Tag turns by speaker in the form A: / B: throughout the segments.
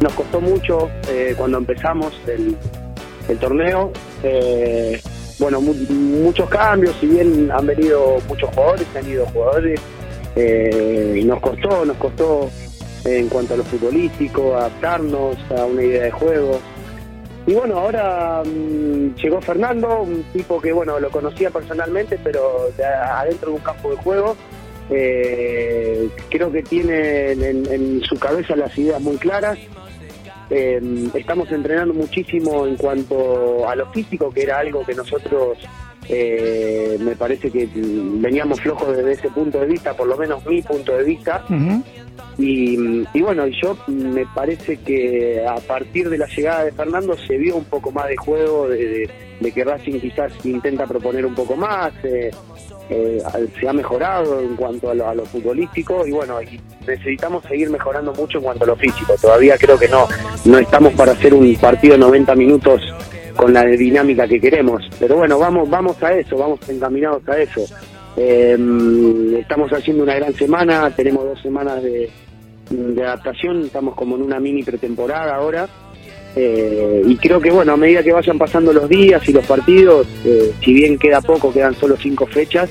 A: Nos costó mucho eh, cuando empezamos el, torneo. Eh, bueno, mu- muchos cambios, si bien han venido muchos jugadores, han ido jugadores, eh, nos costó, nos costó en cuanto a lo futbolístico, adaptarnos a una idea de juego. Y bueno, ahora mm, llegó Fernando, un tipo que bueno, lo conocía personalmente, pero de adentro de un campo de juego. eh, creo que tiene en, en- en su cabeza las ideas muy claras. Eh, estamos entrenando muchísimo en cuanto a lo físico, que era algo que nosotros eh, me parece que veníamos flojos desde ese punto de vista, por lo menos mi punto de vista. Y, y bueno, y yo me parece que a partir de la llegada de Fernando se vio un poco más de juego, de, de- de que Racing quizás intenta proponer un poco más, eh, eh, se ha mejorado en cuanto a lo, a lo futbolístico y bueno, necesitamos seguir mejorando mucho en cuanto a lo físico. Todavía creo que no, no estamos para hacer un partido de 90 minutos con la dinámica que queremos, pero bueno, vamos, vamos a eso, vamos encaminados a eso. Eh, estamos haciendo una gran semana, tenemos dos semanas de adaptación, estamos como en una mini pretemporada ahora. Eh, y creo que bueno, a medida que vayan pasando los días y los partidos, eh, si bien queda poco, quedan solo cinco fechas,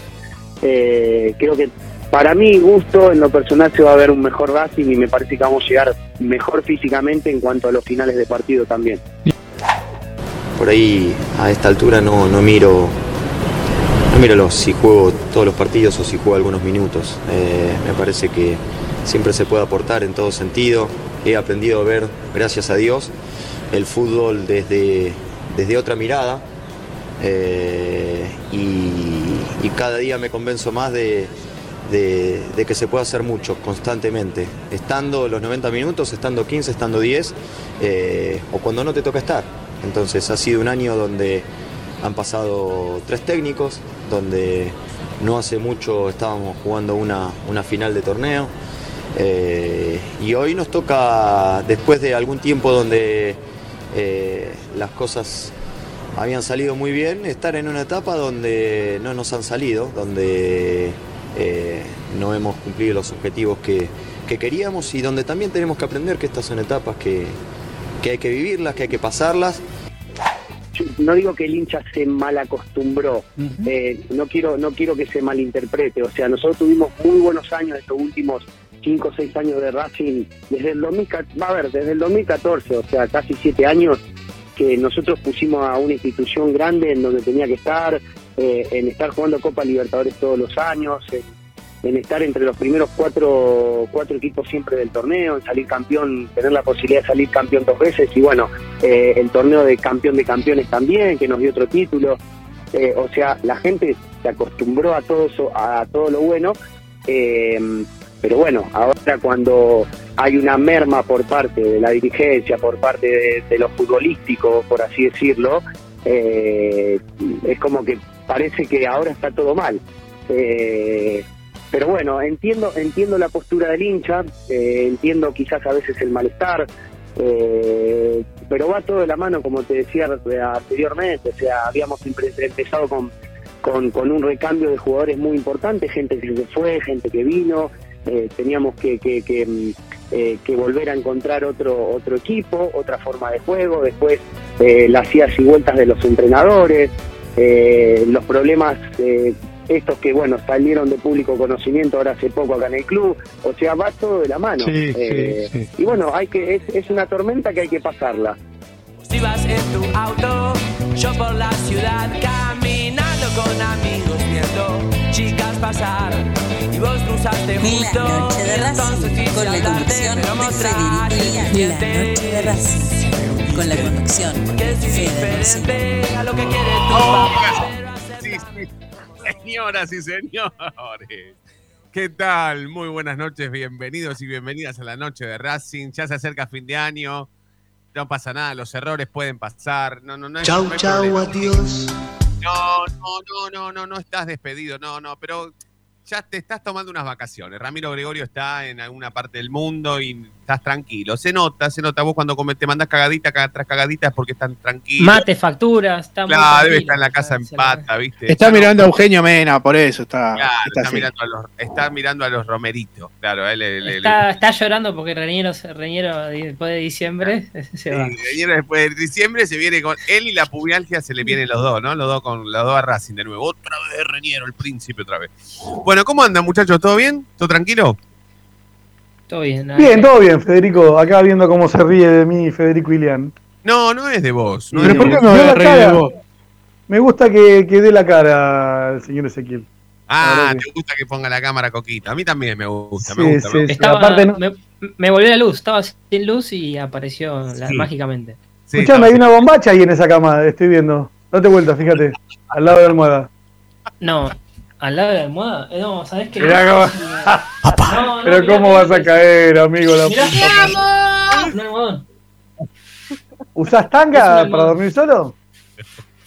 A: eh, creo que para mi gusto, en lo personal, se va a ver un mejor Racing y me parece que vamos a llegar mejor físicamente en cuanto a los finales de partido también.
B: Por ahí a esta altura no, no miro no miro los, si juego todos los partidos o si juego algunos minutos. Me parece que siempre se puede aportar en todo sentido. He aprendido a ver, gracias a Dios, el fútbol desde, desde otra mirada eh, y, cada día me convenzo más de, de- de que se puede hacer mucho constantemente, estando los 90 minutos, estando 15, estando 10 eh, o cuando no te toca estar. Entonces ha sido un año donde han pasado tres técnicos, donde no hace mucho estábamos jugando una, una final de torneo. Eh, y hoy nos toca, después de algún tiempo donde eh, las cosas habían salido muy bien, estar en una etapa donde no nos han salido, donde eh, no hemos cumplido los objetivos que, que queríamos y donde también tenemos que aprender que estas son etapas que, que hay que vivirlas, que hay que pasarlas.
A: No digo que el hincha se mal acostumbró, eh, no quiero no quiero que se malinterprete, o sea, nosotros tuvimos muy buenos años estos últimos 5 o 6 años de Racing, desde el 2014, va a ver, desde el 2014, o sea, casi 7 años que nosotros pusimos a una institución grande en donde tenía que estar, eh, en estar jugando Copa Libertadores todos los años, en, estar entre los primeros cuatro, cuatro equipos siempre del torneo, en salir campeón, tener la posibilidad de salir campeón dos veces y bueno, eh, el torneo de campeón de campeones también, que nos dio otro título. Eh, o sea, la gente se acostumbró a todo eso, a todo lo bueno, pero bueno, ahora cuando hay una merma por parte de la dirigencia, por parte de, de los futbolísticos, por así decirlo, eh, es como que parece que ahora está todo mal. Eh, pero bueno, entiendo, entiendo la postura del hincha, eh, entiendo quizás a veces el malestar, eh, pero va todo de la mano, como te decía anteriormente, o sea, habíamos empe- empezado con, con, con un recambio de jugadores muy importante, gente que se fue, gente que vino, eh, teníamos que, que, que, mm, eh, que volver a encontrar otro, otro equipo, otra forma de juego, después eh, las idas y vueltas de los entrenadores, eh, los problemas eh, estos que bueno salieron de público conocimiento ahora hace poco acá en el club, o sea va todo de la mano.
C: Sí, sí, sí.
A: Y bueno, hay que es, es una tormenta que hay que pasarla.
D: Si vas en tu auto, yo por la ciudad caminando con amigos viendo chicas pasar y vos cruzaste
E: La
D: justo
E: noche de Racing, con la conducción de Lian. La noche de Racing, con la conducción
D: diferente a lo que quiere tu
F: Oh,
D: papá.
F: Sí, sí. Señoras y señores,
C: ¿Qué tal? Muy buenas noches, bienvenidos y bienvenidas a la noche de Racing. Ya se acerca fin de año, no pasa nada, los errores pueden pasar. No, no, no. es-
F: Chau,
C: no
F: chau,
C: problema.
F: adiós.
C: No, no, no, no, no, no estás despedido, no, no, pero ya te estás tomando unas vacaciones. Ramiro Gregorio está en alguna parte del mundo y estás tranquilo. Se nota, se nota. Vos cuando te mandás cagadita caga- tras cagadita es porque están tranquilos.
G: Mate, facturas, está muy
C: Claro, debe estar en la casa en pata, ¿viste?
H: Está
C: Ya no-
H: mirando a Eugenio Mena, por eso está.
C: Claro,
H: está
C: mirando a los, está mirando a los romeritos. Claro, él, él- él-
G: Está, está llorando porque Reñero, Reñero después de diciembre se va.
C: Sí, Reñero después de diciembre se viene con él y la pubialgia se le vienen los dos, ¿no? Los dos con los dos a Racing de nuevo. Otra vez Reñero, el príncipe otra vez. Bueno, ¿cómo andan muchachos? ¿Todo bien? ¿Todo tranquilo?
G: Todo bien. nada
I: Bien, todo bien, Federico. Acá viendo cómo se ríe de mí Federico Ilián.
C: No, no es de vos. No
H: Pero
C: es de
H: ¿por qué
C: vos.
H: a
I: la
H: reír de
I: cara.
H: vos?
I: Me gusta que, que dé la cara el señor Ezequiel.
C: Ah, te gusta que ponga la cámara coquita. A mí también me gusta,
I: Sí,
C: me gusta.
I: sí,
C: me gusta.
G: Estaba,
I: aparte no-
G: me, me volvió la luz, estaba sin luz y apareció la- mágicamente.
C: Sí,
I: Escuchame, hay una bombacha ahí en esa cama, estoy viendo. Date vuelta, fíjate. Al lado de la almohada.
G: No, al lado de la almohada. eh, No, ¿sabés qué?
I: Mirá cómo-
G: No, no,
I: Pero
G: mirá,
I: ¿cómo
G: mirá,
I: vas a caer, amigo? La
G: Mirá,
I: puta?
G: un almohadón.
I: ¿Usás tanga para dormir solo?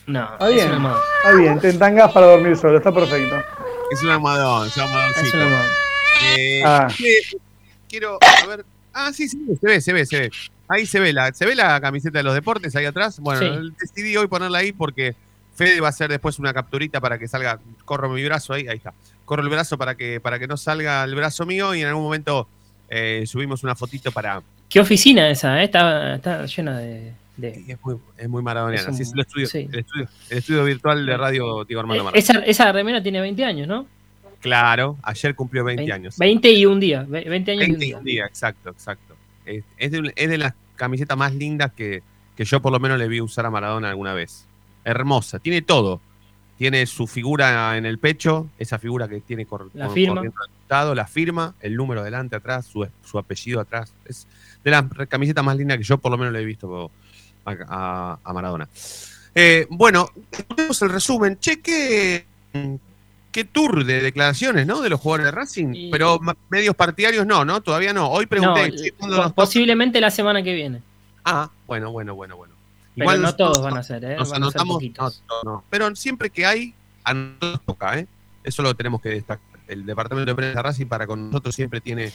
G: No,
I: Está
G: es
I: bien.
G: un almohadón.
I: Está bien, ten tangas para dormir solo, está perfecto.
C: Es un almohadón, es un
G: Es
C: almohadoncito. Eh,
I: Ah.
C: quiero, a ver. Ah, sí, sí, se ve, se ve, se ve. Ahí se ve la, se ve la camiseta de los deportes ahí atrás. Bueno,
G: Sí.
C: decidí hoy ponerla ahí porque Fede va a hacer después una capturita para que salga. Corro mi brazo ahí, ahí está. Corro el brazo para que, para que no salga el brazo mío y en algún momento eh, subimos una fotito para.
G: Qué oficina esa, eh? está, está llena de. de-
C: Es muy, es muy maradoniana.
G: Es un-
C: sí, es el estudio,
G: sí.
C: el estudio, el estudio virtual de radio Diego Armando
G: Eh,
C: Maradona.
G: esa, esa remera tiene 20 años, ¿no?
C: Claro, ayer cumplió 20
G: Vein-
C: años.
G: 20 y un día. ve- 20 años
C: 20
G: y un día.
C: día, exacto, exacto. Es, es de, es de las camisetas más lindas que, que yo por lo menos le vi usar a Maradona alguna vez. Hermosa, tiene todo. Tiene su figura en el pecho, esa figura que tiene cor,
G: La firma.
C: corriendo la firma, el número delante, atrás, su, su apellido atrás. Es de las camisetas más lindas que yo por lo menos le he visto a, a- a Maradona. Eh, bueno, tenemos el resumen. Che, qué, qué tour de declaraciones, ¿no? De los jugadores de Racing.
G: Y-
C: Pero medios partidarios no, ¿no? Todavía no. Hoy pregunté.
G: posiblemente la semana que viene.
C: Ah, bueno, bueno, bueno, bueno.
G: Pero no todos van a ser, ¿eh?
C: Nos anotamos. No, no, no. Pero siempre que hay, a nosotros toca, ¿eh? Eso lo tenemos que destacar. El departamento de prensa Racing para con nosotros siempre tiene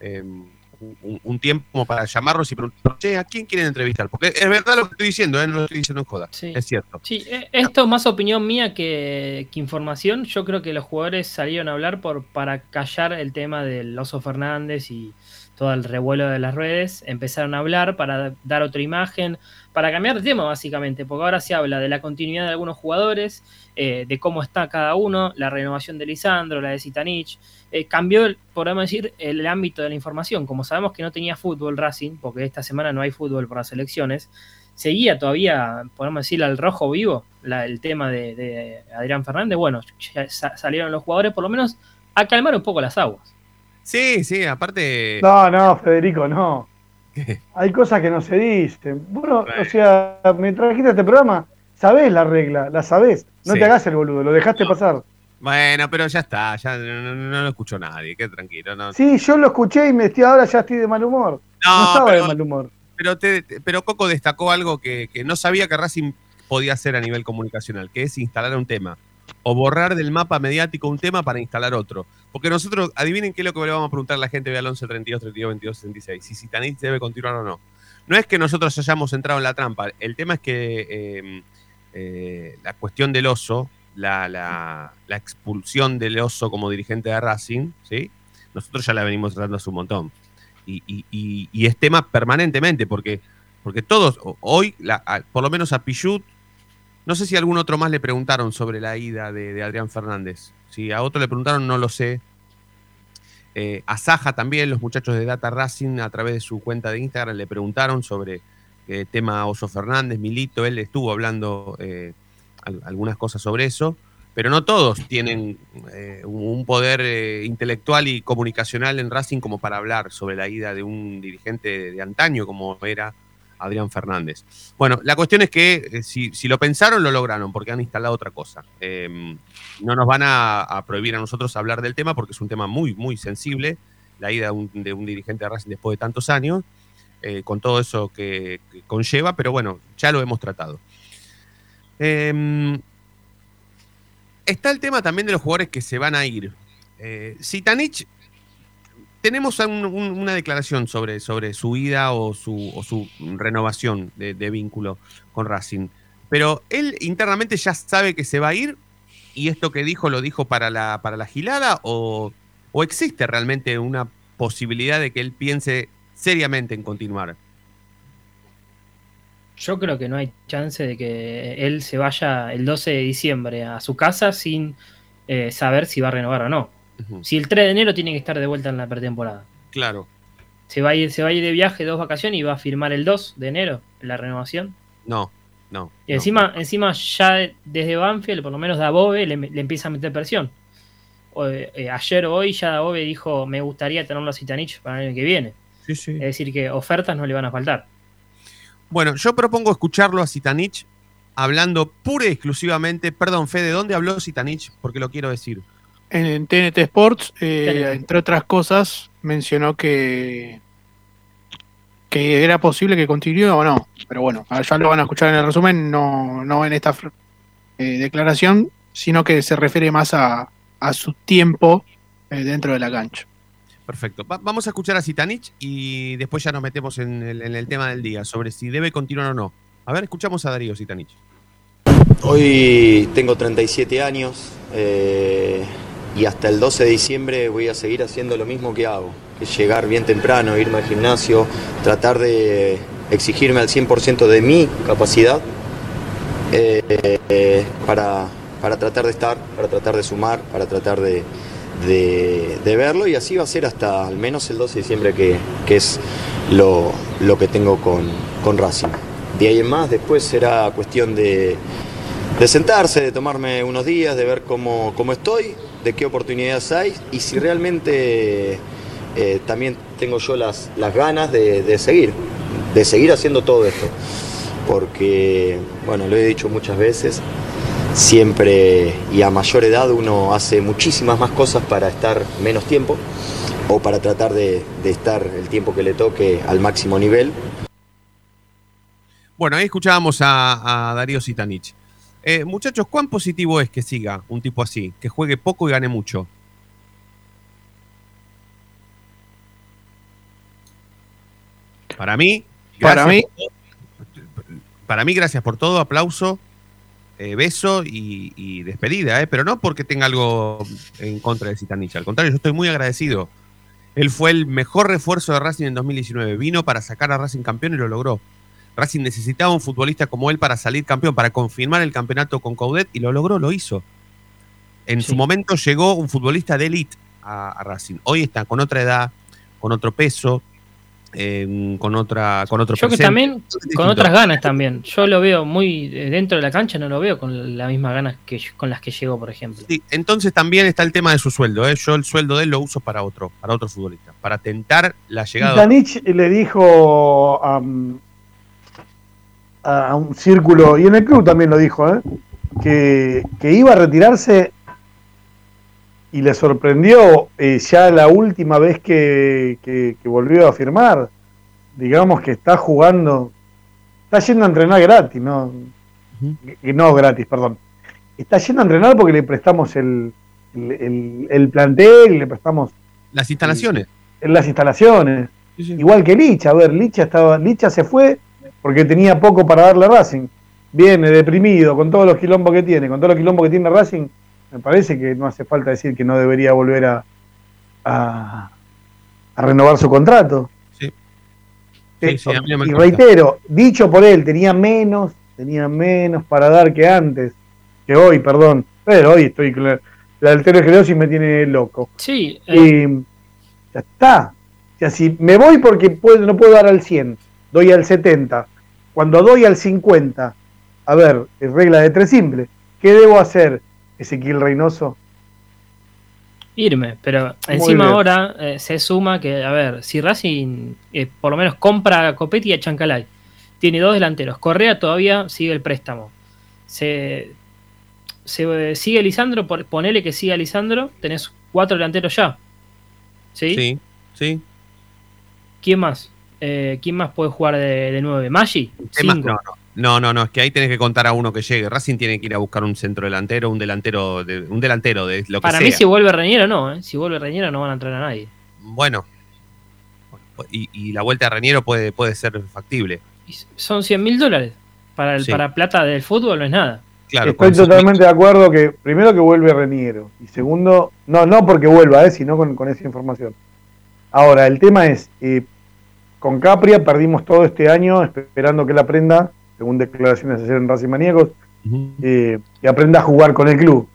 C: eh, un, un tiempo como para llamarnos y preguntar, che, ¿a quién quieren entrevistar? Porque es verdad lo que estoy diciendo, ¿eh? no lo estoy diciendo en joda.
G: Sí.
C: Es cierto.
G: Sí, eh, esto es más opinión mía que, que información. Yo creo que los jugadores salieron a hablar por para callar el tema del Oso Fernández y todo el revuelo de las redes. Empezaron a hablar para dar otra imagen, para cambiar de tema básicamente, porque ahora se habla de la continuidad de algunos jugadores, eh, de cómo está cada uno, la renovación de Lisandro, la de Zitanich. Eh, cambió, podemos decir, el ámbito de la información. Como sabemos que no tenía fútbol Racing, porque esta semana no hay fútbol por las elecciones, seguía todavía, podemos decir, al rojo vivo la- el tema de, de Adrián Fernández. Bueno, ya sa- salieron los jugadores por lo menos a calmar un poco las aguas.
C: Sí, sí, aparte.
I: No, no, Federico, no.
C: ¿Qué?
I: Hay cosas que no se dicen. Bueno, o sea, me trajiste a este programa, sabés la regla, la sabés. No
C: Sí.
I: te hagas el boludo, lo dejaste pasar.
C: Bueno, pero ya está, ya no, no- lo escuchó nadie, qué tranquilo. No,
I: Sí, yo lo escuché y me estoy ahora ya estoy de mal humor. No, estaba
C: pero-
I: de mal humor.
C: pero, te- te- pero Coco destacó algo que, que no sabía que Racing podía hacer a nivel comunicacional, que es instalar un tema. O borrar del mapa mediático un tema para instalar otro. Porque nosotros, adivinen qué es lo que le vamos a preguntar a la gente de al 11 32 32 22 66. Si Sitanich debe continuar o no. No es que nosotros hayamos entrado en la trampa. El tema es que eh, eh, la cuestión del oso, la, la- expulsión del oso como dirigente de Racing, ¿sí? nosotros ya la venimos tratando hace un montón. Y, y- y- es tema permanentemente, porque, porque todos, hoy, por lo menos a Pichut, no sé si a algún otro más le preguntaron sobre la ida de, Adrián Fernández. Si a otro le preguntaron, no lo sé. Eh, a Saja también, los muchachos de Data Racing, a través de su cuenta de Instagram, le preguntaron sobre eh, tema Oso Fernández, Milito. Él estuvo hablando eh, al- algunas cosas sobre eso, pero no todos tienen un poder intelectual y comunicacional en Racing como para hablar sobre la ida de un dirigente de antaño como era Adrián Fernández. Bueno, la cuestión es que eh, si, lo pensaron, lo lograron, porque han instalado otra cosa. Eh, no nos van a, prohibir a nosotros hablar del tema, porque es un tema muy, muy sensible, la ida de un, dirigente de Racing después de tantos años, eh, con todo eso que, que conlleva, pero bueno, ya lo hemos tratado. Eh, está el tema también de los jugadores que se van a ir. Eh, Zitanich, tenemos un- un- una declaración sobre, sobre su ida o su, renovación de, vínculo con Racing, pero él internamente ya sabe que se va a ir y esto que dijo lo dijo para la, para la gilada o, o existe realmente una posibilidad de que él piense seriamente en continuar.
G: Yo creo que no hay chance de que él se vaya el 12 de diciembre a su casa sin eh, saber si va a renovar o no. Si el 3 de enero tiene que estar de vuelta en la pretemporada.
C: Claro,
G: Se va a ir, se va a ir de viaje dos vacaciones y va a firmar el 2 de enero la renovación.
C: no, no.
G: Y
C: no.
G: encima, encima ya desde Banfield, por lo menos Dabove, le, le empieza a meter presión. O, eh, ayer o hoy ya Dabove dijo, me gustaría tenerlo a Zitanich para el año que viene.
C: Sí, sí.
G: Es decir, que ofertas no le van a faltar.
C: Bueno, yo propongo escucharlo a Zitanich hablando pura y exclusivamente. Perdón, Fede, ¿dónde habló Zitanich? Porque lo quiero decir.
H: En TNT Sports, eh, entre otras cosas, mencionó que que era posible que continúe o no. Pero bueno, ya lo van a escuchar en el resumen, no, no en esta eh, declaración, sino que se refiere más a, a su tiempo eh, dentro de la cancha.
C: Perfecto. Va- vamos a escuchar a Zitanich y después ya nos metemos en el, en el tema del día, sobre si debe continuar o no. A ver, escuchamos a Darío Zitanich.
B: Hoy tengo 37 años eh, y hasta el 12 de diciembre voy a seguir haciendo lo mismo que hago, que es llegar bien temprano, irme al gimnasio, tratar de exigirme al 100% de mi capacidad eh, para, para tratar de estar, para tratar de sumar, para tratar de, de- de verlo y así va a ser hasta al menos el 12 de diciembre que, que es lo, lo que tengo con, con Racing. De ahí en más, después será cuestión de, de sentarse, de tomarme unos días, de ver cómo, cómo estoy, de qué oportunidades hay y si realmente eh, también tengo yo las, las ganas de, de seguir, de seguir haciendo todo esto. Porque, bueno, lo he dicho muchas veces, siempre y a mayor edad uno hace muchísimas más cosas para estar menos tiempo o para tratar de, de estar el tiempo que le toque al máximo nivel.
C: Bueno, ahí escuchábamos a, a Darío Zitanich. Eh, muchachos, ¿cuán positivo es que siga un tipo así, que juegue poco y gane mucho? Para mí,
H: Para mí-
C: por para mí, gracias por todo, aplauso, eh, beso y, y despedida, eh, pero no porque tenga algo en contra de Zitanich, al contrario, yo estoy muy agradecido. Él fue el mejor refuerzo de Racing en 2019, vino para sacar a Racing campeón y lo logró. Racing necesitaba un futbolista como él para salir campeón, para confirmar el campeonato con Coudet y lo logró, lo hizo. En
G: Sí.
C: su momento llegó un futbolista de élite a, a Racing. Hoy está con otra edad, con otro peso, eh, con otra, con otro
G: Yo que también, con otras ganas también. Yo lo veo muy eh, dentro de la cancha, no lo veo con las mismas ganas que con las que llegó, por ejemplo.
C: Sí, entonces también está el tema de su sueldo. ¿eh? Yo el sueldo de él lo uso para otro, para otro futbolista, para tentar la llegada.
I: Zitanich le dijo a, a un círculo, y en el club también lo dijo, ¿eh? que, que iba a retirarse y le sorprendió eh, ya la última vez que, que- que volvió a firmar. Digamos que está jugando, está yendo a entrenar gratis, ¿no? No gratis, perdón. Está yendo a entrenar porque le prestamos el, el, el- el plantel, le prestamos
C: Las instalaciones.
I: las instalaciones.
C: Sí, sí.
I: Igual que Licha, a ver, Licha estaba, Licha se fue porque tenía poco para darle a Racing. Viene deprimido con todos los quilombos que tiene, con todos los quilombos que tiene Racing, me parece que no hace falta decir que no debería volver a, a, a renovar su contrato.
C: Sí.
I: Eh,
C: Sí, sí, a mí no me
I: y reitero, dicho por él, tenía menos, tenía menos para dar que antes, que hoy, perdón. Pero hoy estoy con la, la me tiene loco.
G: Sí, eh,
I: Y ya está. O sea, si me voy porque puedo, no puedo dar al 100, doy al 70. Cuando doy al 50, a ver, es regla de tres simple. ¿Qué debo hacer, Ezequiel Reynoso?
G: irme. Pero
I: Muy
G: encima
I: bien.
G: ahora eh, se suma que, a ver, si Racing eh, por lo menos compra a Copetti y a Chancalay, tiene dos delanteros. Correa todavía sigue el préstamo. Se, se sigue Lisandro, por- ponele que siga Lisandro, tenés cuatro delanteros ya. ¿Sí?
C: Sí, sí.
G: ¿Quién más? Eh, ¿Quién más puede jugar de, de 9? ¿Maggi?
C: No, no. No, no, no, es que ahí tenés que contar a uno que llegue. Racing tiene que ir a buscar un centro delantero, un delantero de, un delantero de lo que
G: Para
C: sea.
G: mí, si vuelve Reñero, no. ¿eh? Si vuelve Reñero, no van a entrar a nadie.
C: Bueno. Y, y la vuelta de Reñero puede, puede ser factible.
G: Y son 100 mil dólares. Para, el,
C: Sí.
G: para plata del fútbol no es nada.
C: Claro,
I: Estoy totalmente de acuerdo que primero que vuelve Reniero y segundo, no, no porque vuelva, eh, sino con, con esa información. Ahora, el tema es, eh, con Capria perdimos todo este año esperando que él aprenda, según declaraciones ayer en Racing Maníacos,
C: Ujú.
I: eh, que aprenda a jugar con el club,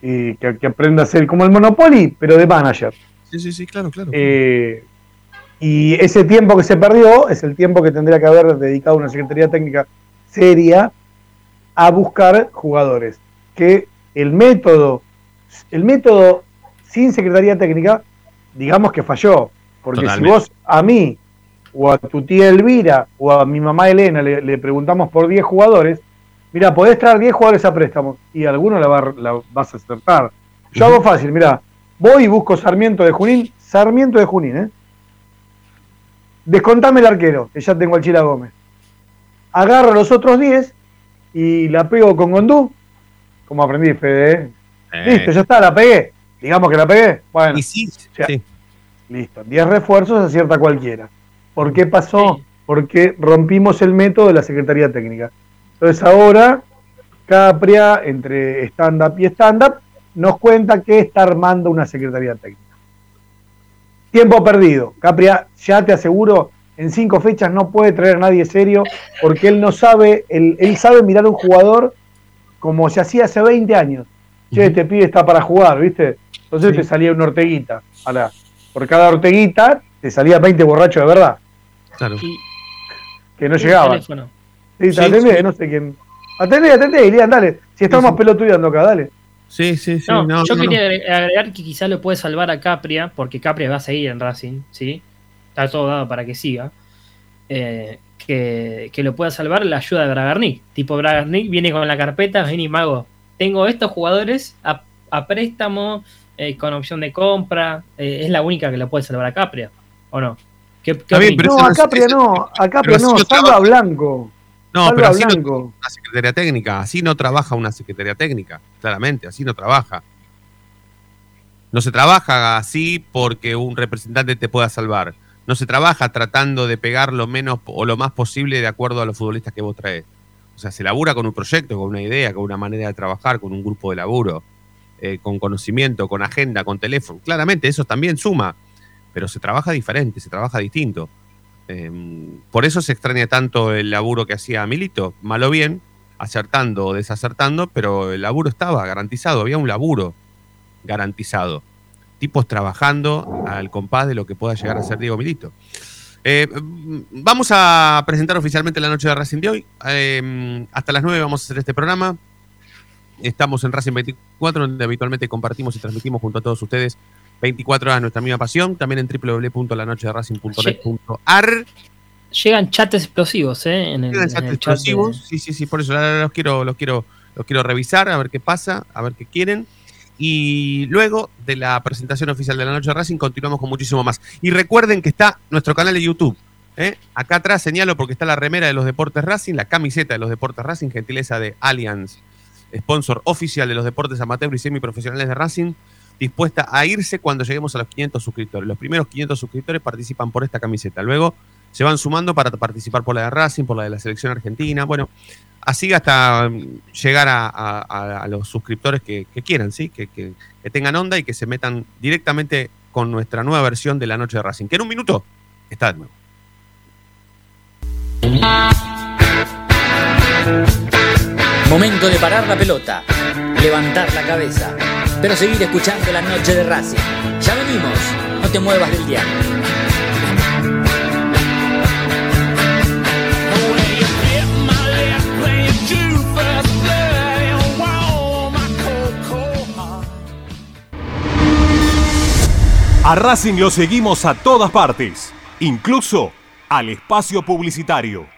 I: y que, que aprenda a ser como el Monopoly, pero de manager.
C: Sí, sí, sí, claro, claro.
I: Eh, y ese tiempo que se perdió es el tiempo que tendría que haber dedicado una Secretaría Técnica seria a buscar jugadores. Que el método, el método sin Secretaría Técnica, digamos que falló. Porque
C: Totalmente.
I: si vos a mí, o a tu tía Elvira, o a mi mamá Elena le, le preguntamos por 10 jugadores, mira, podés traer 10 jugadores a préstamo, y alguno la, va- la vas a acertar. Yo hago fácil, mira, voy y busco Sarmiento de Junín, Sarmiento de Junín, ¿eh? Descontame el arquero, que ya tengo al Chila Gómez. Agarro los otros 10 y la pego con Gondú, como aprendí, Fede, ¿eh?
C: Eh,
I: Listo, ya está, la pegué. Digamos que la pegué. Bueno,
C: y sí,
I: Ya.
C: sí.
I: listo. 10 refuerzos acierta cualquiera. ¿Por qué pasó?
G: Sí.
I: Porque rompimos el método de la Secretaría Técnica. Entonces ahora, Capria, entre stand-up y stand-up, nos cuenta que está armando una Secretaría Técnica. Tiempo perdido. Capria, ya te aseguro, en cinco fechas no puede traer a nadie serio porque él no sabe, él, él sabe mirar a un jugador como se hacía hace 20 años. Che, este pibe está para jugar, ¿viste? Entonces
C: Sí.
I: te salía una orteguita. Por cada orteguita te salía 20 borrachos de verdad,
C: Claro.
G: Y,
I: que no
G: y
I: llegaban.
G: teléfono.
I: Sí,
C: Sí,
I: atendé,
C: sí.
I: no sé quién. Atendé, atendé, Ilian, dale. Si estamos
C: sí.
I: pelotudeando acá, dale.
C: Sí, sí, sí.
G: No,
C: no,
G: yo
C: no,
G: quería agre- agregar que quizás lo puede salvar a Capria, porque Capria va a seguir en Racing, ¿sí? Está todo dado para que siga. Eh, que, que lo pueda salvar la ayuda de Bragarnik. Tipo, Bragarnik viene con la carpeta, vení, mago. Tengo estos jugadores a, a préstamo, eh, con opción de compra. eh, es la única que lo puede salvar a Capria, ¿o no? ¿Qué, qué
C: Está bien,
G: opinan?
C: Pero
I: no,
C: eso
I: a
C: no eso-
I: no, a Capria
C: así
I: no,
C: no
I: salva. Blanco.
C: No,
I: salva
C: pero
I: a
C: así no
I: Blanco.
C: una secretaría técnica. Así no trabaja una secretaría técnica. Claramente, así no trabaja. No se trabaja así porque un representante te pueda salvar. No se trabaja tratando de pegar lo menos o lo más posible de acuerdo a los futbolistas que vos traes. O sea, se labura con un proyecto, con una idea, con una manera de trabajar, con un grupo de laburo, eh, con conocimiento, con agenda, con teléfono. Claramente, eso también suma, pero se trabaja diferente, se trabaja distinto. Eh, por eso se extraña tanto el laburo que hacía Milito, mal o bien, acertando o desacertando, pero el laburo estaba garantizado, había un laburo garantizado. Tipos trabajando al compás de lo que pueda llegar a ser Diego Milito. Eh, mm, vamos a presentar oficialmente la noche de Racing de hoy. Eh, hasta las 9 vamos a hacer este programa. Estamos en Racing 24, donde habitualmente compartimos y transmitimos junto a todos ustedes 24 horas nuestra misma pasión. También en www.lanochederacing.net.ar.
G: Llegan chats explosivos, ¿eh? En el,
C: Llegan
G: en
C: chats
G: el chat de-
C: explosivos. Sí, sí, sí, por eso los quiero, los quiero, los quiero revisar, a ver qué pasa, a ver qué quieren. Y luego de la presentación oficial de la noche de Racing, continuamos con muchísimo más. Y recuerden que está nuestro canal de YouTube. ¿eh? Acá atrás señalo porque está la remera de los Deportes Racing, la camiseta de los Deportes Racing, gentileza de Allianz, sponsor oficial de los deportes amateur y semiprofesionales de Racing, dispuesta a irse cuando lleguemos a los 500 suscriptores. Los primeros 500 suscriptores participan por esta camiseta. Luego se van sumando para participar por la de Racing, por la de la selección argentina. Bueno, así hasta mm, llegar a, los suscriptores que, quieran, ¿sí? Que tengan onda y que se metan directamente con nuestra nueva versión de la noche de Racing. Que en un minuto está de nuevo.
J: Momento de parar la pelota, levantar la cabeza, pero seguir escuchando la noche de Racing. Ya venimos, no te muevas del diario.
F: A Racing lo seguimos a todas partes, incluso al espacio publicitario.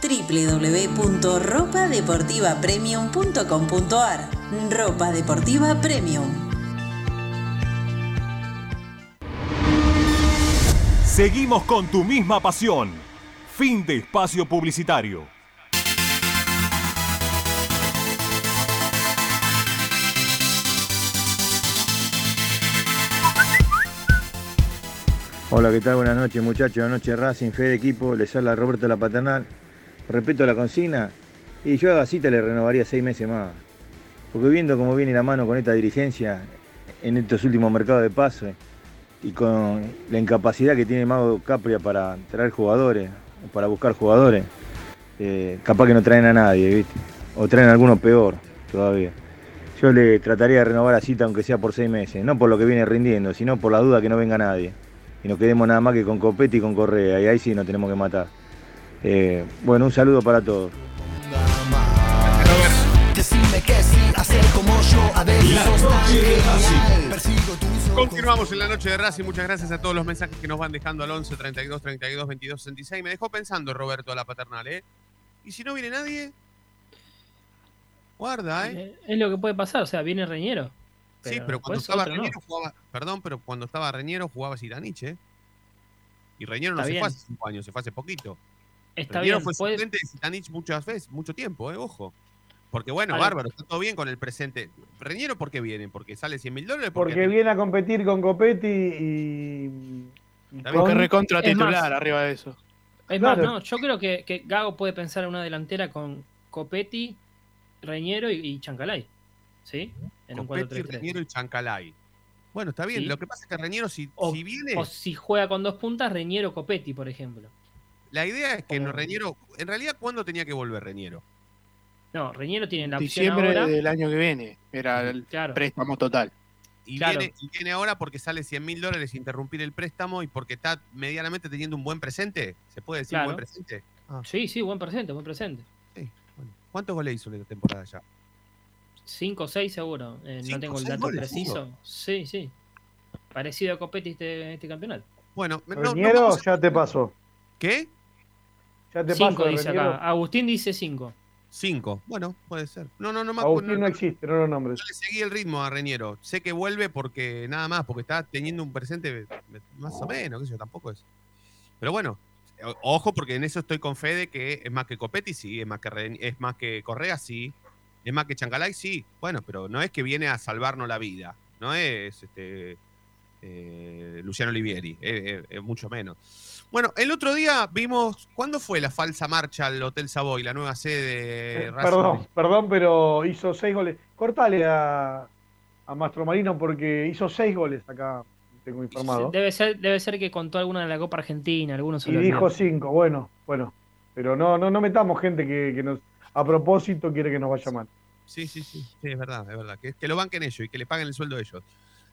E: www.ropadeportivapremium.com.ar Ropa Deportiva Premium.
F: Seguimos con tu misma pasión. Fin de espacio publicitario.
K: Hola, ¿qué tal? Buenas noches, muchachos. Buenas noches, Racing, Fe de Equipo. Les habla Roberto La Paternal. Respeto a la consigna. Y yo a Gasita le renovaría seis meses más. Porque viendo cómo viene la mano con esta dirigencia en estos últimos mercados de paso y con la incapacidad que tiene Mago Capria para traer jugadores, para buscar jugadores, eh, capaz que no traen a nadie, ¿viste? O traen a alguno peor todavía. Yo le trataría de renovar a Cita aunque sea por seis meses, no por lo que viene rindiendo, sino por la duda que no venga nadie y nos quedemos nada más que con Copetti y con Correa, y ahí sí nos tenemos que matar. Eh, bueno, un saludo para todos.
C: Continuamos en la noche de Racing. Muchas gracias a todos los mensajes que nos van dejando al 11 32 32 22 66. Me dejó pensando Roberto a la paternal, ¿eh? ¿Y si no viene nadie? Guarda, ¿eh?
G: Es lo que puede pasar, o sea, viene Reñero.
C: sí, pero cuando estaba
G: otro no.
C: Reñero jugaba. Perdón, pero cuando estaba Reñero jugaba Zitanich, ¿eh? Y Reñero no
G: Está
C: se
G: bien.
C: fue hace cinco años, se fue hace poquito.
G: Está bien,
C: fue
G: puede-
C: suplente de Zitanich muchas veces, mucho tiempo, ¿eh? Ojo. Porque bueno, bárbaro, está todo bien con el presente. Reñero, ¿por qué viene? ¿Porque sale 100 mil dólares?
I: Porque viene a competir con Copetti y. y
C: Está
H: Porque
I: con-
H: recontra
G: Es
H: titular
G: más-
H: arriba de eso.
G: Es
I: Claro.
G: más, no, yo creo que, que Gago puede pensar en una delantera con Copetti, Reñero y, y Chancalay. ¿Sí? En un
C: Copetti,
G: 4-3-3.
C: Reñero y Chancalay. Bueno, está bien.
G: Sí.
C: Lo que pasa es que Reñero, si,
G: O,
C: si viene.
G: o si juega con dos puntas, Reñero Copetti, por ejemplo.
C: La idea es que no, Reñero. En realidad, ¿cuándo tenía que volver Reñero?
G: No, Reñero tiene la opción
H: Diciembre
G: ahora.
H: del año que viene era el
G: Claro.
H: préstamo total.
C: Y,
G: Claro.
C: viene, y viene ahora porque sale 100 mil dólares interrumpir el préstamo y porque está medianamente teniendo un buen presente. ¿Se puede decir
G: Claro.
C: buen presente? Ah,
G: Sí, sí, buen presente, buen presente.
C: sí, bueno. ¿Cuántos goles hizo en la temporada ya?
G: 5 o 6 seguro. Eh,
C: Cinco
G: no tengo el
C: seis
G: dato
C: goles,
G: preciso.
C: seguro.
G: Sí, sí. Parecido a Copetti este, este campeonato.
C: Bueno, no-
I: ya te pasó.
C: ¿Qué?
I: Ya te
G: 5
I: paso.
G: dice acá. Agustín dice 5.
C: Cinco. Bueno, puede ser. No, no, no me
I: Agustín
C: acuerdo.
I: no existe, no lo nombres.
C: Yo le seguí el ritmo a Reñero. Sé que vuelve porque nada más, porque está teniendo un presente más o menos, qué sé yo, tampoco es. Pero bueno, ojo, porque en eso estoy con fe de que es más que Copetti, sí, es más que, Re- es más que Correa, sí, es más que Chancalay, sí. Bueno, pero no es que viene a salvarnos la vida, no es este eh, Luciano Olivieri, es mucho menos. Bueno, el otro día vimos, ¿cuándo fue la falsa marcha al Hotel Savoy, la nueva sede de
I: Eh,
C: Racing?
I: perdón, perdón, pero hizo seis goles. Cortale a, a Mastro Marino porque hizo seis goles acá, tengo informado.
G: Debe ser, debe ser que contó alguna de la Copa Argentina, algunos
I: Y dijo cinco, bueno, bueno. Pero no, no, no metamos gente que, que nos, a propósito, quiere que nos vaya mal.
C: Sí, sí, sí, sí, es verdad, es verdad. Que, que lo banquen ellos y que le paguen el sueldo a ellos.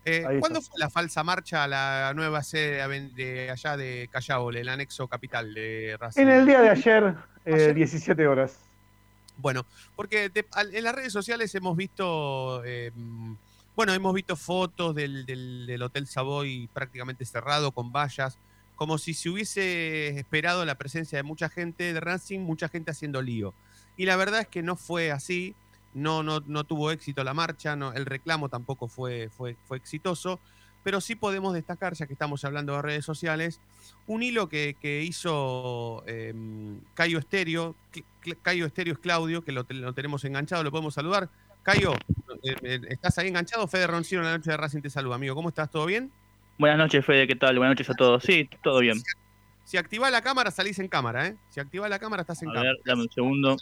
C: Eh, ¿Cuándo fue la falsa marcha a la nueva sede de, allá de Callao, el anexo capital de Racing?
I: En el día de ayer, eh, 17 horas.
C: Bueno, porque te- en las redes sociales hemos visto, eh, bueno, hemos visto fotos del, del- del Hotel Savoy prácticamente cerrado con vallas, como si se hubiese esperado la presencia de mucha gente de Racing, mucha gente haciendo lío. Y la verdad es que no fue así, no, no, no tuvo éxito la marcha, no, el reclamo tampoco fue, fue, fue exitoso, pero sí podemos destacar, ya que estamos hablando de redes sociales, un hilo que, que hizo eh, Cayo Estéreo. Cayo Estéreo es Claudio, que lo, lo tenemos enganchado, lo podemos saludar. Cayo, eh, eh, ¿estás ahí enganchado? Fede Roncino en la noche de Racing te saluda, amigo. ¿Cómo estás? ¿Todo bien?
L: Buenas noches, Fede, ¿qué tal? Buenas noches a todos. Sí, todo bien.
C: Si activás la cámara, salís en cámara, ¿eh? Si activás la cámara, estás en
L: A
C: cámara.
L: ver, dame un segundo.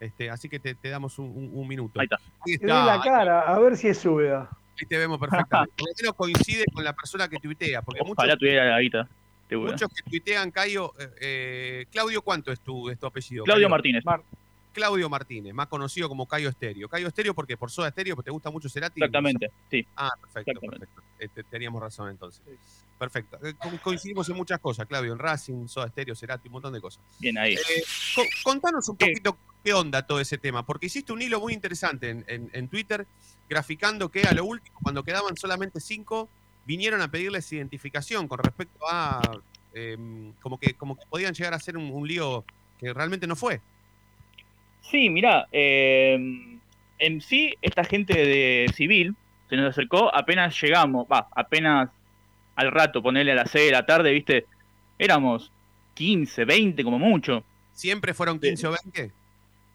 C: Este, así que te, te damos un, un- un minuto.
L: Ahí está.
C: Ahí
I: Que dé la
C: está,
I: cara, a ver si es súbeda.
C: ahí te vemos perfectamente. Por lo menos coincide con la persona que tuitea, porque muchos,
L: Ojalá tuviera la guita. de una.
C: muchos que tuitean, Cayo, eh, eh, Claudio, ¿cuánto es tu, es tu apellido?
L: Claudio
C: Cayo?
L: Martínez.
C: Claudio Martínez, más conocido como Cayo Estéreo. Cayo Estéreo, porque por Soda Estéreo, porque te gusta mucho Cerati.
L: Exactamente, sí.
C: Ah, perfecto, perfecto. Este, teníamos razón entonces. Perfecto. Eh, co- coincidimos en muchas cosas, Claudio, en Racing, Soda Estéreo, Cerati, un montón de cosas.
L: Bien ahí.
C: Eh, co- contanos un poquito qué onda todo ese tema, porque hiciste un hilo muy interesante en, en- en Twitter, graficando que a lo último, cuando quedaban solamente cinco, vinieron a pedirles identificación con respecto a eh, como, que, como que podían llegar a ser un, un lío que realmente no fue.
L: Sí, mirá, eh, en sí, esta gente de civil se nos acercó apenas llegamos, va, apenas al rato, ponerle a las 6 de la tarde, viste, éramos 15, 20 como mucho.
C: ¿Siempre fueron 15 o 20?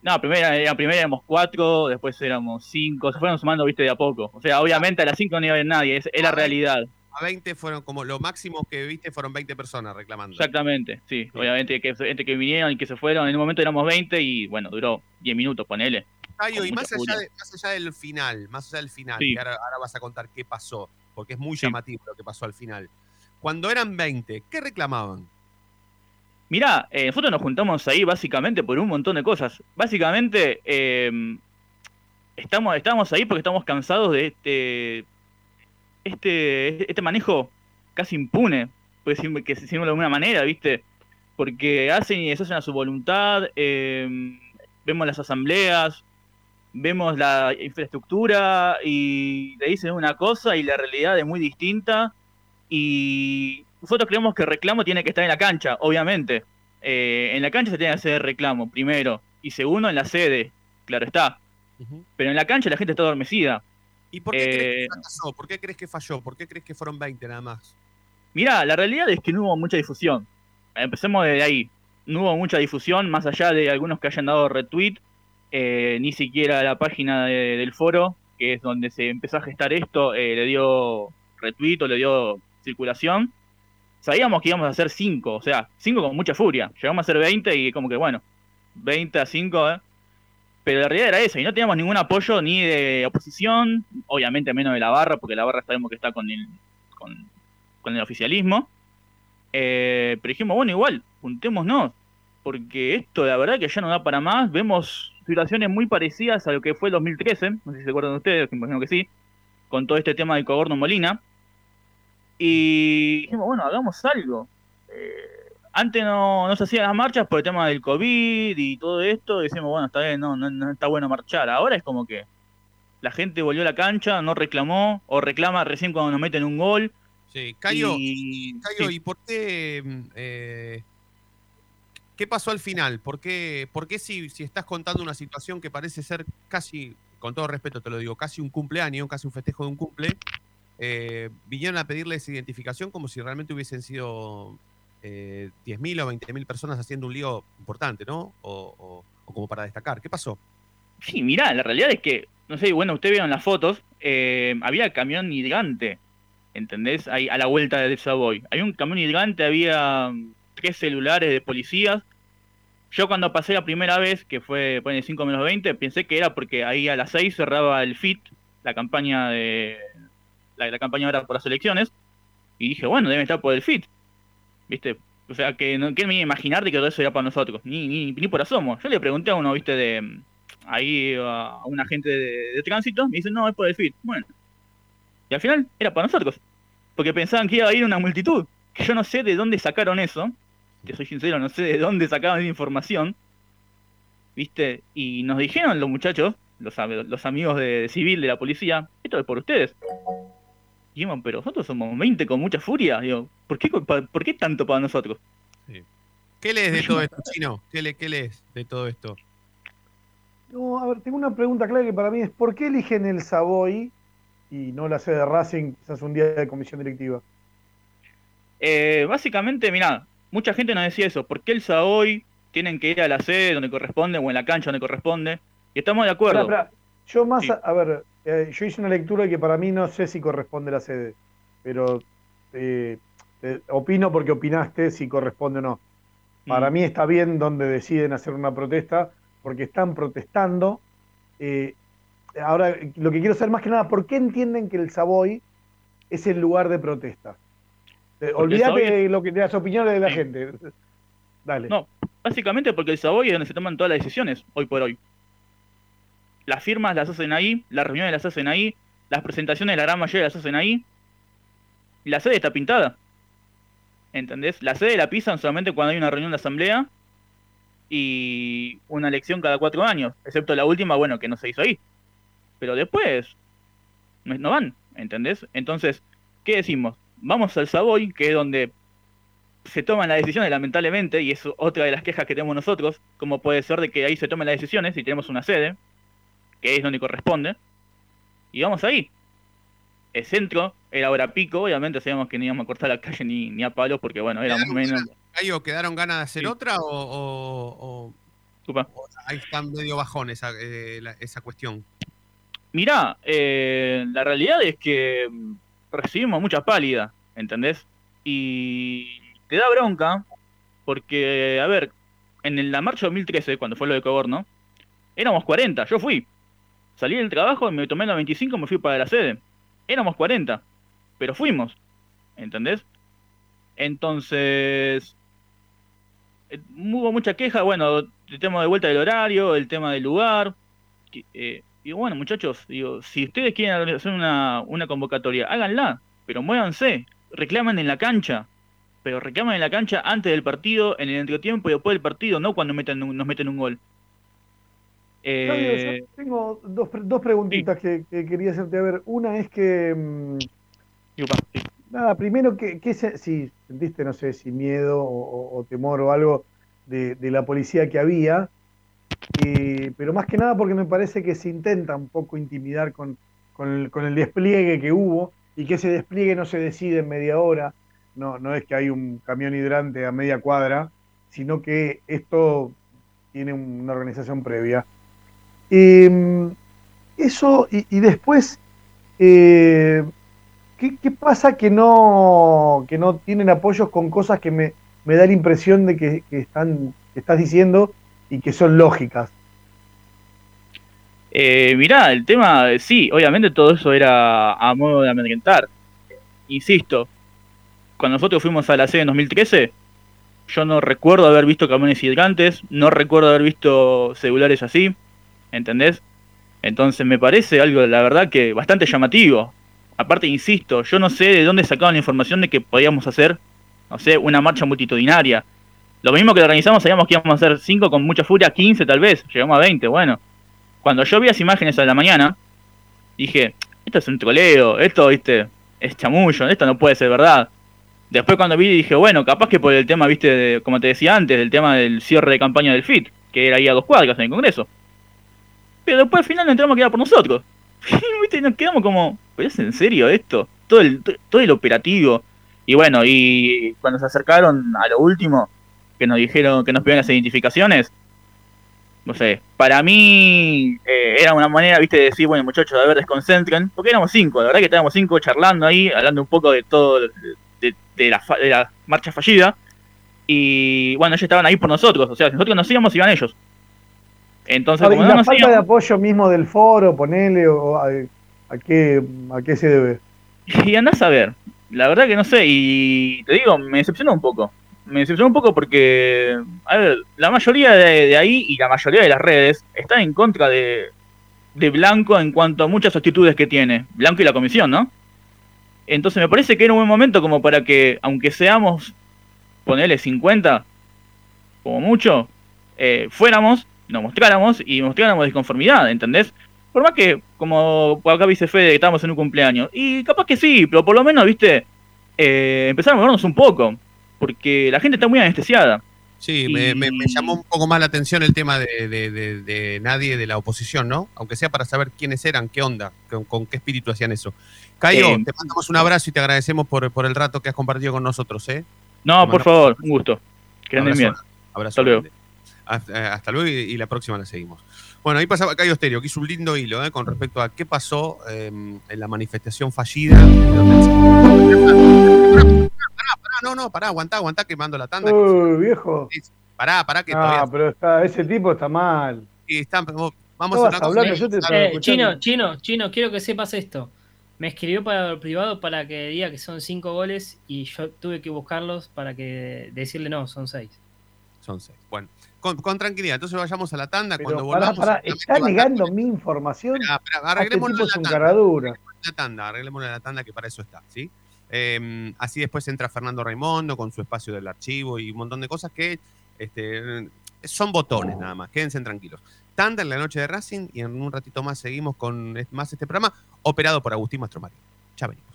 L: No, primero, primero éramos 4, después éramos 5, se fueron sumando, viste, de a poco. O sea, obviamente a las 5 no iba a haber nadie, es, es la realidad.
C: A 20 fueron como lo máximo que viste fueron 20 personas reclamando.
L: Exactamente, sí. Obviamente que gente que vinieron y que se fueron, en un momento éramos 20 y bueno, duró 10 minutos, ponele.
C: Cayo, y más allá, de- más allá del final, más allá del final,
L: Sí.
C: que ahora, ahora vas a contar qué pasó, porque es muy llamativo lo que pasó al final. Cuando eran 20, ¿qué reclamaban?
L: Mirá, eh, nosotros nos juntamos ahí básicamente por un montón de cosas. Básicamente, eh, estamos, estamos ahí porque estamos cansados de este, este, este manejo casi impune, pues que decirlo de alguna manera, ¿viste? Porque hacen y deshacen a su voluntad, eh, vemos las asambleas, vemos la infraestructura y le dicen una cosa y la realidad es muy distinta y nosotros creemos que el reclamo tiene que estar en la cancha, obviamente. Eh, en la cancha se tiene que hacer el reclamo, primero. Y segundo, en la sede, claro está. Pero en la cancha la gente está adormecida.
C: ¿Y por qué crees
L: Eh,
C: que fracasó? ¿Por qué crees que falló? ¿Por qué crees que fueron 20 nada más?
L: Mirá, la realidad es que no hubo mucha difusión. Empecemos desde ahí. No hubo mucha difusión, más allá de algunos que hayan dado retweet. eh, ni siquiera la página de- del foro, que es donde se empezó a gestar esto, eh, le dio retweet o le dio circulación. Sabíamos que íbamos a hacer 5, o sea, 5 con mucha furia. Llegamos a hacer 20 y como que bueno, 20 a 5, ¿eh? Pero la realidad era esa, y no teníamos ningún apoyo ni de oposición, obviamente menos de la barra, porque la barra sabemos que está con el, con, el oficialismo. Eh, pero dijimos, bueno, igual, juntémonos, porque esto la verdad que ya no da para más. Vemos situaciones muy parecidas a lo que fue el 2013, no sé si se acuerdan ustedes, imagino que sí, con todo este tema del Cogorno Molina. Y dijimos, bueno, hagamos algo. Eh, antes no, no se hacían las marchas por el tema del COVID y todo esto, y decimos, bueno, está bien, no, no, no está bueno marchar. Ahora es como que la gente volvió a la cancha, no reclamó, o reclama recién cuando nos meten un gol.
C: Sí, Cayo,
L: Y-
C: Cayo,
L: sí.
C: ¿y por qué? eh, ¿Qué pasó al final? ¿Por qué, por qué si, si estás contando una situación que parece ser casi, con todo respeto te lo digo, casi un cumpleaños, casi un festejo de un cumple, eh, vinieron a pedirles identificación como si realmente hubiesen sido eh, 10.000 o 20.000 personas haciendo un lío importante, ¿no? O, como para destacar. ¿Qué pasó?
L: Sí, mirá, la realidad es que, no sé, bueno, ustedes vieron las fotos, eh, había camión hidrante, ¿entendés? Ahí a la vuelta del Savoy. Había un camión hidrante, había mm, tres celulares de policías. Yo cuando pasé la primera vez, que fue en 5 menos 20, pensé que era porque ahí a las 6 cerraba el FIT, la campaña de la, la campaña ahora por las elecciones, y dije, bueno, debe estar por el FIT, ¿viste? O sea, que no ¿quién me imaginar de que todo eso era para nosotros, ni, ni, ni por asomo. Yo le pregunté a uno, ¿viste? De, ahí a un agente de, tránsito, me dice, no, es por el FIT. Bueno, y al final era para nosotros, porque pensaban que iba a ir una multitud, que yo no sé de dónde sacaron eso, te soy sincero, no sé de dónde sacaban esa información, ¿viste? Y nos dijeron los muchachos, los, los amigos de civil de la policía, esto es por ustedes. Y dijimos, pero nosotros somos 20 con mucha furia, digo, ¿por qué, pa- ¿por qué tanto para nosotros?
C: ¿Qué lees de todo esto, Chino? ¿Qué, le, qué lees de todo esto?
I: No, a ver, tengo una pregunta clara que para mí es ¿por qué eligen el Savoy y no la sede de Racing, quizás un día de comisión directiva?
L: Eh, básicamente, mirá, mucha gente nos decía eso, ¿por qué el Savoy tienen que ir a la sede donde corresponde o en la cancha donde corresponde? Y estamos de acuerdo.
I: Yo más,
L: Sí.
I: a, a ver, eh, yo hice una lectura que para mí no sé si corresponde la sede, pero eh, eh, opino porque opinaste si corresponde o no. Para
L: Mm.
I: mí está bien donde deciden hacer una protesta, porque están protestando. Eh, ahora, lo que quiero saber más que nada, ¿por qué entienden que el Savoy es el lugar de protesta? Eh, olvídate
L: Savoy
I: de, lo que, de las opiniones de la gente. Dale.
L: No, básicamente porque el Savoy es donde se toman todas las decisiones, hoy por hoy. Las firmas las hacen ahí, las reuniones las hacen ahí, las presentaciones la gran mayoría las hacen ahí. La sede está pintada. ¿Entendés? La sede la pisan solamente cuando hay una reunión de asamblea y una elección cada cuatro años, excepto la última, bueno, que no se hizo ahí. Pero después no no van, ¿entendés? Entonces, ¿qué decimos? Vamos al Savoy, que es donde se toman las decisiones, lamentablemente, y es otra de las quejas que tenemos nosotros, como puede ser de que ahí se tomen las decisiones y tenemos una sede, que es donde corresponde, y vamos ahí. El centro era hora pico, obviamente sabíamos que no íbamos a cortar la calle ni, ni a palos, porque bueno, éramos menos.
C: Cayo, ¿quedaron ganas de hacer otra o, o- o- o ahí está medio bajón esa, eh, la- esa cuestión?
L: Mirá, eh, la realidad es que recibimos mucha pálida, ¿entendés? Y te da bronca, porque, a ver, en la marcha 2013, cuando fue lo de Coborno, éramos 40, yo fui. Salí del trabajo me tomé la 25 y me fui para la sede. Éramos 40, pero fuimos, ¿entendés? Entonces, eh, hubo mucha queja, bueno, el tema de vuelta del horario, el tema del lugar. eh, y bueno, muchachos, digo, si ustedes quieren hacer una, convocatoria, háganla, pero muévanse, reclamen en la cancha, pero reclamen en la cancha antes del partido, en el entretiempo y después del partido, no cuando metan un- nos meten un gol. Eh,
I: yo tengo dos, dos preguntitas que, que quería hacerte. A ver, una es que. mm, Nada, primero, que, que se- si sentiste, no sé, si miedo o, o- o temor o algo de, de la policía que había, eh, pero más que nada porque me parece que se intenta un poco intimidar con, con, el, con el despliegue que hubo y que ese despliegue no se decide en media hora, no, no es que hay un camión hidrante a media cuadra, sino que esto tiene una organización previa. Eh, eso, y, después, eh, ¿qué, pasa que no, que no tienen apoyos con cosas que me, me da la impresión de que, están, estás diciendo y que son lógicas?
L: Eh, mirá, el tema, sí, obviamente todo eso era a modo de amedrentar. Insisto, cuando nosotros fuimos a la sede en 2013, yo no recuerdo haber visto camiones hidrantes, no recuerdo haber visto celulares así, ¿entendés? Entonces me parece algo, la verdad, que bastante llamativo. Aparte, insisto, yo no sé de dónde sacaban la información de que podíamos hacer, no sé, una marcha multitudinaria. Lo mismo que lo organizamos, sabíamos que íbamos a hacer 5 con mucha furia, 15 tal vez, llegamos a 20, bueno. Cuando yo vi las imágenes a la mañana, dije, esto es un troleo, esto, viste, es chamullo, esto no puede ser verdad. Después cuando vi dije, bueno, capaz que por el tema, viste, de- como te decía antes, del tema del cierre de campaña del FIT, que era ahí a dos cuadras en el Congreso. Pero después al final nos enteramos que era por nosotros. ¿Viste? Nos quedamos como, ¿pero es en serio esto? Todo el, todo el operativo. Y bueno, y cuando se acercaron a lo último, que nos dijeron que nos pidieron las identificaciones, no sé, para mí eh, era una manera, viste, de decir, bueno, muchachos, a ver, desconcentren, porque éramos cinco, la verdad que estábamos cinco charlando ahí, hablando un poco de todo, de, de la, de la marcha fallida, y bueno, ellos estaban ahí por nosotros, o sea, nosotros nos íbamos, iban ellos. Entonces,
I: Ah, y
L: como no
I: la falta de apoyo mismo del foro, ponele, o a, a qué, ¿a qué se debe?
L: Y andás a ver, la verdad que no sé, y te digo, me decepcionó un poco. Me decepcionó un poco porque, a ver, la mayoría de, de ahí y la mayoría de las redes están en contra de, de Blanco en cuanto a muchas actitudes que tiene. Blanco y la comisión, ¿no? Entonces me parece que era un buen momento como para que, aunque seamos, ponele 50, como mucho, eh, fuéramos, nos mostráramos y mostráramos disconformidad, ¿entendés? Por más que, como acá dice Fede, que estábamos en un cumpleaños. Y capaz que sí, pero por lo menos, viste, eh, empezar a movernos un poco. Porque la gente está muy anestesiada.
C: Sí, me, me- me llamó un poco más la atención el tema de, de- de- de nadie de la oposición, ¿no? Aunque sea para saber quiénes eran, qué onda, con, con qué espíritu hacían eso. Cayo,
L: Eh,
C: te mandamos un abrazo y te agradecemos por, por el rato que has compartido con nosotros, ¿eh?
L: No, por favor, un gusto. Que anden bien.
C: Abrazo, abrazo
L: Hasta luego.
C: Hasta, eh, hasta luego y, y la próxima la seguimos. Bueno, ahí pasaba Cayo Stereo, que hizo un lindo hilo ¿eh? con respecto a qué pasó eh, en la manifestación fallida. Pará, pará, no, no, pará, aguantá, aguantá que mando la tanda. que-
I: Uy, viejo.
C: Pará, pará, que
I: Ah,
C: todavía.
I: pero está, ese tipo está mal.
C: y está- vamos
I: No
C: a
I: hablando, yo te
G: Eh, chino, chino, chino, quiero que sepas esto. Me escribió para el privado para que diga que son cinco goles y yo tuve que buscarlos para que decirle no, son seis.
C: Son seis. Bueno, con, con tranquilidad. Entonces vayamos a la tanda.
I: Pero
C: Cuando
I: pará,
C: volvamos.
I: pará, está negando mi información.
C: Pará,
I: Ah, este es
C: la tanda. la tanda, arreglémoslo en la tanda que para eso está, ¿sí? Eh, así después entra Fernando Raimondo con su espacio del archivo y un montón de cosas que este, son botones nada más, quédense tranquilos. Tanda en la noche de Racing y en un ratito más seguimos con más este programa operado por Agustín Mastromari. Ya venimos.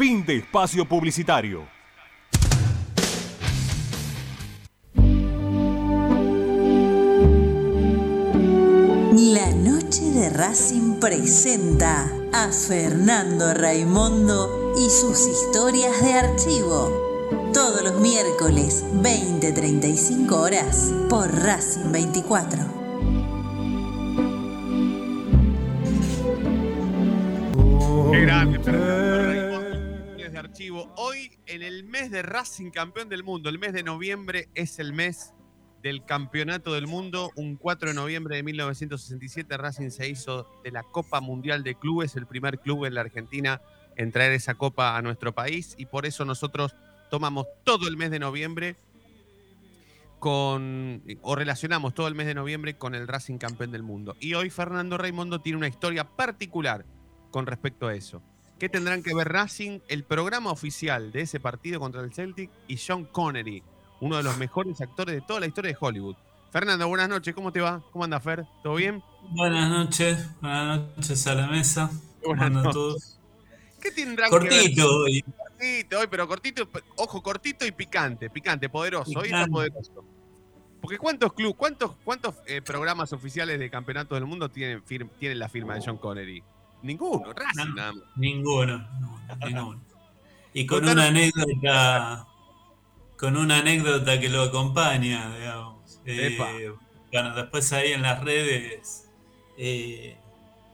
M: Fin de espacio publicitario.
E: La noche de Racing presenta a Fernando Raimondo y sus historias de archivo. Todos los miércoles, 20-35 horas, por Racing 24.
C: Qué grande, archivo. Hoy, en el mes de Racing campeón del mundo, el mes de noviembre es el mes del campeonato del mundo. Un 4 de noviembre de 1967, Racing se hizo de la Copa Mundial de Clubes, el primer club en la Argentina en traer esa copa a nuestro país. Y por eso nosotros tomamos todo el mes de noviembre con, o relacionamos todo el mes de noviembre con el Racing campeón del mundo. Y hoy Fernando Raimondo tiene una historia particular con respecto a eso. ¿Qué tendrán que ver Racing, el programa oficial de ese partido contra el Celtic y Sean Connery, uno de los mejores actores de toda la historia de Hollywood? Fernando, buenas noches, ¿cómo te va? ¿Cómo anda Fer? ¿Todo bien?
N: Buenas noches, buenas noches a la mesa.
C: Buenas
N: Buenas a
C: noches.
N: todos.
C: ¿Qué tendrán
N: Cortito
C: que ver?
N: hoy.
C: Cortito hoy, pero cortito, ojo, cortito y picante, picante, poderoso, hoy está poderoso. Porque ¿cuántos club, cuántos, cuántos eh, programas oficiales de campeonatos del mundo tienen, fir- tienen la firma de Sean Connery? Ninguno, Racing nada más.
N: Ninguno, no, ninguno. Y con una anécdota, con una anécdota que lo acompaña, digamos. Eh, bueno, después ahí en las redes eh,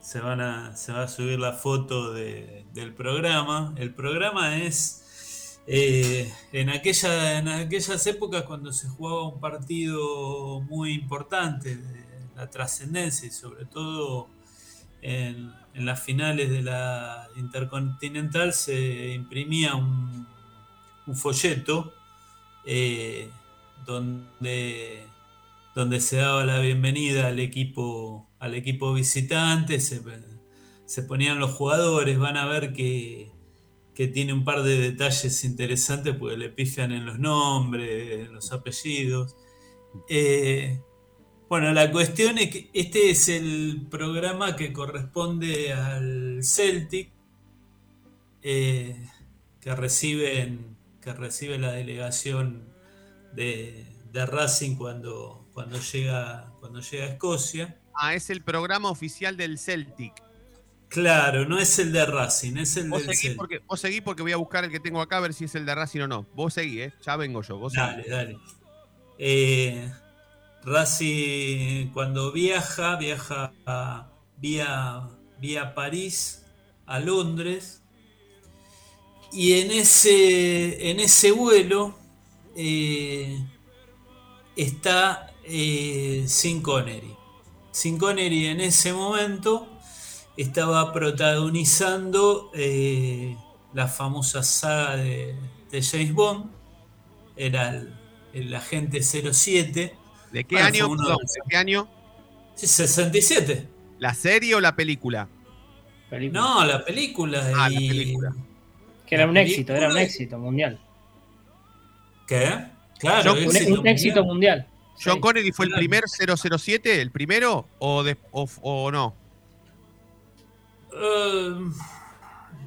N: se van a, se va a subir la foto de- del programa. El programa es eh, en, aquella, en aquellas épocas cuando se jugaba un partido muy importante de la trascendencia y sobre todo en, las finales de la Intercontinental se imprimía un, un folleto eh, donde, donde se daba la bienvenida al equipo, al equipo visitante, se, se ponían los jugadores, van a ver que, que tiene un par de detalles interesantes porque le pifian en los nombres, en los apellidos. Eh, bueno, la cuestión es que este es el programa que corresponde al Celtic, eh, que, reciben, que recibe la delegación de, de Racing cuando, cuando, llega, cuando llega a Escocia.
C: Ah, es el programa oficial del Celtic.
N: Claro, no es el de Racing, es el
C: Vos
N: del
C: seguí,
N: Celtic.
C: porque, vos seguí porque voy a buscar el que tengo acá a ver si es el de Racing o no. Vos seguí, ¿eh? Ya vengo yo. Vos
N: Dale,
C: seguí.
N: dale. Eh, Racing cuando viaja, viaja a, vía, vía París a Londres. Y en ese, en ese vuelo eh, está eh, Sin Connery. Sin Connery en ese momento estaba protagonizando eh, la famosa saga de, de James Bond. Era el, el agente 07.
C: ¿De qué
N: Bueno,
C: año? perdón,
N: de-
C: ¿De qué año?
N: Sí, 67.
C: ¿La serie o la película?
N: No, la película.
C: Ah,
N: y-
C: la película.
G: Que era
N: La
G: un éxito, era un éxito mundial.
N: ¿Qué? Claro,
G: un,
N: éxito
G: un éxito mundial.
C: ¿John
G: Sí.
C: Connery fue el primer 007, el primero o, de- o, o no?
N: Eh,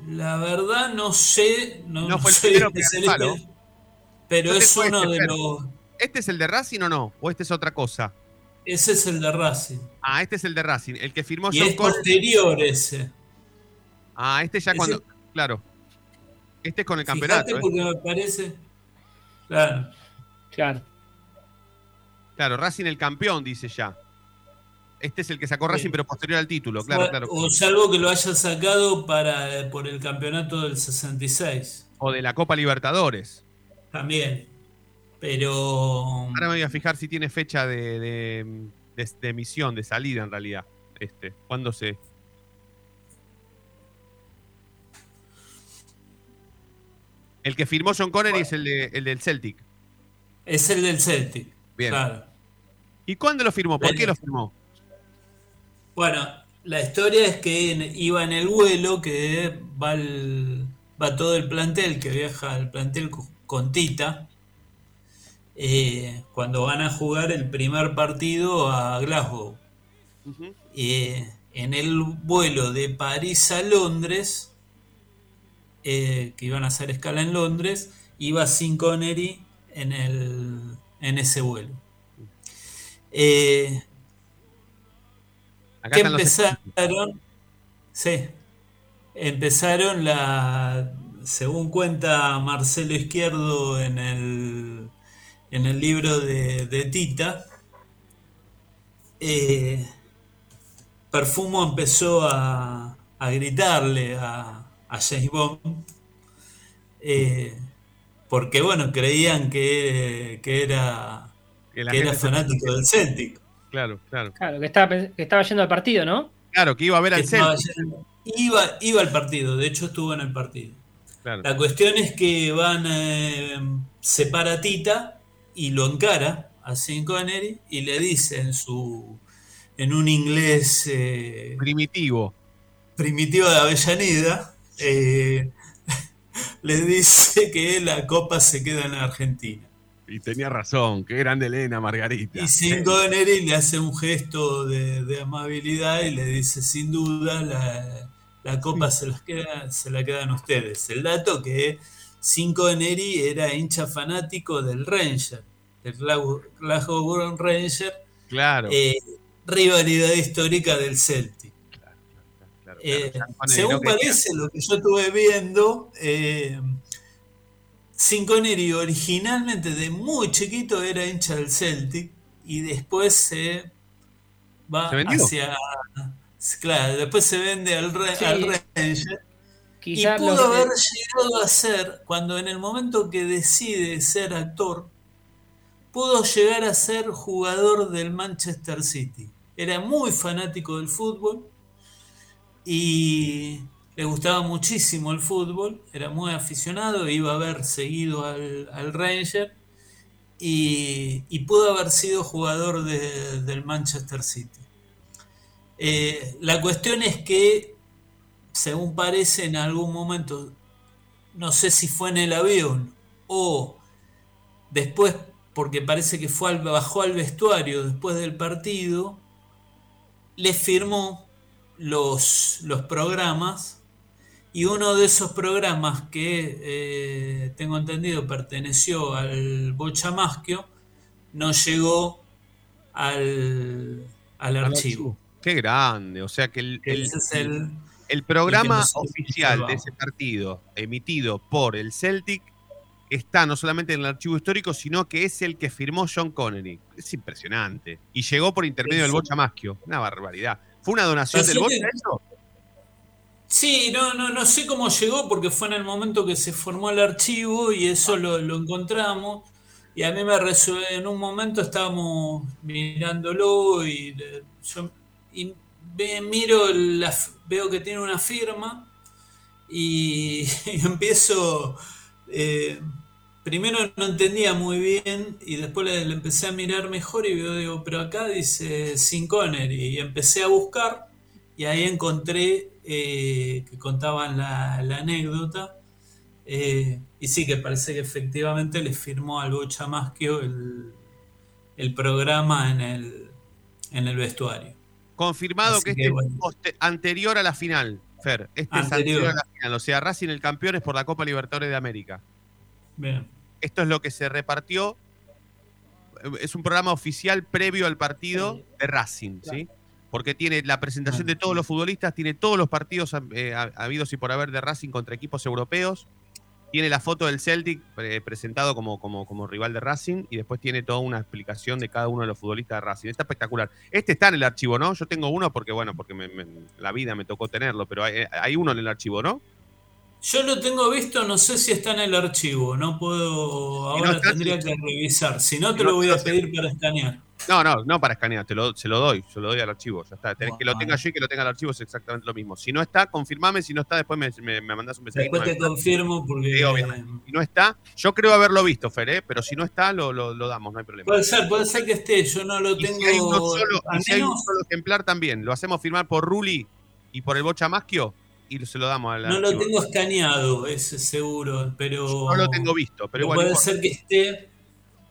N: la verdad no sé. No,
C: No fue el
N: soy
C: primero.
N: Pero
C: Yo
N: es uno
C: este,
N: de
C: pero-
N: los.
C: ¿Este es el de Racing o no? ¿O este es otra cosa?
N: Ese es el de Racing.
C: Ah, este es el de Racing. El que firmó
N: Y
C: John
N: es posterior ese.
C: Ah, este ya
N: Ese-
C: cuando. Claro. Este es con el
N: Fíjate
C: campeonato. ¿eh?
N: porque me parece. Claro.
G: Claro.
C: Claro, Racing el campeón, dice ya. Este es el que sacó. Racing, pero posterior al título, claro, claro.
N: O salvo que lo haya sacado para, por el campeonato del 66.
C: O de la Copa Libertadores.
N: También. Pero.
C: Ahora me voy a fijar si tiene fecha de, de, de- de emisión, de salida en realidad. Este, ¿cuándo se? El que firmó John Connery es el, de, el del Celtic.
N: Es el del Celtic.
C: Bien.
N: Claro.
C: ¿Y cuándo lo firmó? ¿Por qué lo firmó?
N: Bueno, la historia es que en- iba en el vuelo que va, el- va todo el plantel, que viaja al plantel co- con Tita, eh, cuando van a jugar el primer partido a Glasgow. Eh, en el vuelo de París a Londres, eh, que iban a hacer escala en Londres, iba Sin Connery en, el, en ese vuelo. Eh,
C: Acá
N: que
C: los
N: empezaron, sí, empezaron la, según cuenta Marcelo Izquierdo en el, en el libro de, de Tita, eh, Perfumo empezó a, a gritarle a, a James Bond, eh, porque bueno, creían que, que era,
C: Que
N: era
C: se-
N: fanático del Celtic.
C: Claro, claro.
G: Claro, que estaba, que estaba yendo al partido, ¿no?
C: Claro, que iba a ver al Celtic.
N: yendo- Iba, iba al partido, de hecho estuvo en el partido.
C: Claro.
N: La cuestión es que van, eh, separa a Tita y lo encara a Sean Connery y le dice en su en un inglés eh,
C: primitivo
N: primitivo de Avellaneda eh, le dice que la copa se queda en Argentina
C: Y tenía razón, qué grande Elena Margarita.
N: y Sean Connery le hace un gesto de, de amabilidad y le dice sin duda la, la copa se, las queda, se la quedan ustedes. El dato que Sean Connery era hincha fanático del Ranger, del Glasgow Ranger,
C: Claro.
N: eh, rivalidad histórica del Celtic. Eh,
C: Connery
N: según
C: no quería.
N: parece lo que yo estuve viendo, eh, Sean Connery originalmente de muy chiquito era hincha del Celtic y después se va hacia. Claro, después se vende al,
G: Sí.
N: al Ranger.
G: Quizá
N: y pudo
G: los-
N: haber llegado a ser, cuando en el momento que decide ser actor, pudo llegar a ser jugador del Manchester City. Era muy fanático del fútbol y le gustaba muchísimo el fútbol, era muy aficionado, iba a haber seguido al, al Ranger y, y pudo haber sido jugador de- del Manchester City. Eh, la cuestión es que, según parece, en algún momento, no sé si fue en el avión o después, porque parece que fue al- bajó al vestuario después del partido, le firmó los, los programas y uno de esos programas que eh, tengo entendido perteneció al Bochamaschio no llegó al, al archivo.
C: Qué grande. O sea que el, el-
N: Ese es el-
C: el programa oficial de ese partido, emitido por el Celtic, está no solamente en el archivo histórico, sino que es el que firmó John Connery. Es impresionante. Y llegó por intermedio del. Bocha Maschio. Una barbaridad. ¿Fue una donación del Bocha
N: que-
C: eso?
N: Sí, no, no, no sé cómo llegó porque fue en el momento que se formó el archivo y eso lo, lo encontramos. Y a mí me resuelve, en un momento estábamos mirándolo y le- yo y miro, veo que tiene una firma y, empiezo, eh, primero no entendía muy bien y después le, empecé a mirar mejor y veo, digo, pero acá dice Sin Connery y empecé a buscar y ahí encontré eh, que contaban la, anécdota eh, y sí que parece que efectivamente le firmó al Bocha el, el programa en el, en el vestuario.
C: Confirmado
N: Así
C: que
N: que
C: este
N: bueno.
C: es anterior a la final, Fer. Este es
N: Anterior.
C: anterior a la final. O sea, Racing el campeón es por la Copa Libertadores de América.
N: Bien.
C: Esto es lo que se repartió. Es un programa oficial previo al partido de Racing, ¿sí? Porque tiene la presentación de todos los futbolistas, tiene todos los partidos eh, ha- habidos y por haber de Racing contra equipos europeos. Tiene la foto del Celtic eh, presentado como, como, como rival de Racing y después tiene toda una explicación de cada uno de los futbolistas de Racing. Está espectacular. Este está en el archivo, ¿no? Yo tengo uno porque, bueno, porque me- la vida me tocó tenerlo, pero hay, hay uno en el archivo, ¿no?
N: Yo lo tengo visto, no sé si está en el archivo, no puedo,
C: no
N: ahora tendría que revisar, si no te
C: no
N: lo voy a pedir para escanear.
C: No, no, no para escanear, te lo, se lo doy, se lo doy al archivo, ya está. Tenés que lo tenga yo y que lo tenga el archivo es exactamente lo mismo. Si no está, confirmame, si no está, después me, me, me mandás un mensaje.
N: Después te confirmo porque
C: Sí. Si no está, yo creo haberlo visto, Fer, ¿eh? pero si no está, lo, lo, lo damos, no hay problema.
N: puede ser, puede ser que esté, yo no lo
C: Y
N: tengo.
C: si hay, solo, si hay un
N: menos
C: solo ejemplar también, lo hacemos firmar por Ruli y por el Bocha Maschio y se lo damos al
N: no lo tengo escaneado, ese seguro, pero.
C: No lo tengo visto, pero igual
N: puede ser que esté.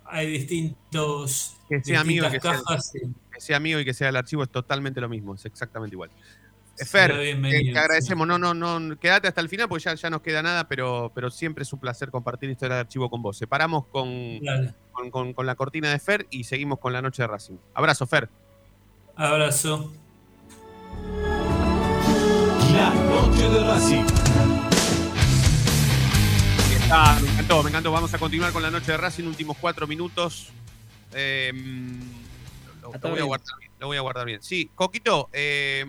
N: Hay distintos.
C: Que sea y que sea,
N: sí.
C: que sea mío y que sea el archivo es totalmente lo mismo, es exactamente igual. Fer, te, agradecemos, no, no, no, quédate hasta el final porque ya, ya nos queda nada, pero, pero siempre es un placer compartir historia de archivo con vos. Separamos con, con- con la cortina de Fer y seguimos con la noche de Racing. Abrazo, Fer.
N: Abrazo.
M: La noche de Racing.
C: Ah, me encantó, me encantó. Vamos a continuar con la noche de Racing, últimos cuatro minutos. Eh, lo, lo voy a guardar bien, lo voy a guardar bien. Sí, Coquito, eh,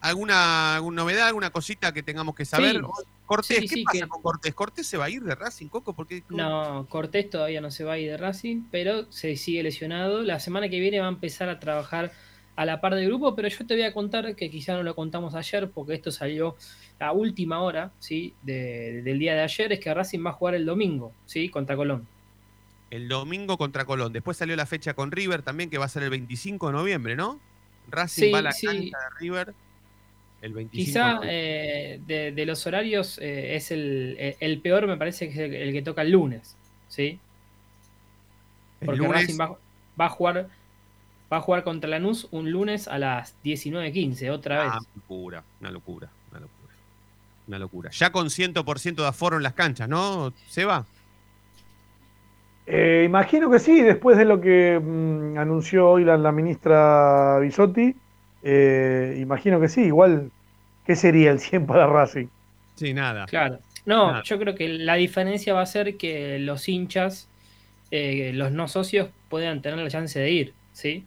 C: ¿alguna, alguna novedad, alguna cosita que tengamos que saber?
G: Sí.
C: Cortés,
G: Sí,
C: ¿qué
G: sí,
C: pasa
G: que-
C: con Cortés? ¿Cortés se va a ir de Racing, Coco? Porque
G: No, Cortés todavía no se va a ir de Racing, pero se sigue lesionado. La semana que viene va a empezar a trabajar a la par del grupo, pero yo te voy a contar que quizá no lo contamos ayer, porque esto salió a última hora ¿sí? de- del día de ayer, es que Racing va a jugar el domingo, ¿sí? contra Colón.
C: el domingo contra Colón. Después salió la fecha con River también, que va a ser el 25 de noviembre, ¿no? Racing
G: Sí,
C: va a la
G: sí.
C: cancha de River el 25
G: Quizá
C: de noviembre.
G: eh, de, de los horarios eh, es el, el- el peor, me parece que es el, el que toca el lunes, ¿sí?
C: El
G: Porque
C: lunes-
G: Racing va, va a jugar va a jugar contra Lanús un lunes a las 19.15, otra vez.
C: Ah, locura, una locura, una locura. Una locura. Ya con 100% de aforo en las canchas, ¿no? ¿Se va?
I: Eh, imagino que sí, después de lo que mm, anunció hoy la, la ministra Bisotti, eh, imagino que sí, igual, ¿qué sería el 100 para Racing?
C: Sí, nada.
G: Claro. No,
C: Nada.
G: yo creo que la diferencia va a ser que los hinchas, eh, los no socios, puedan tener la chance de ir, ¿sí?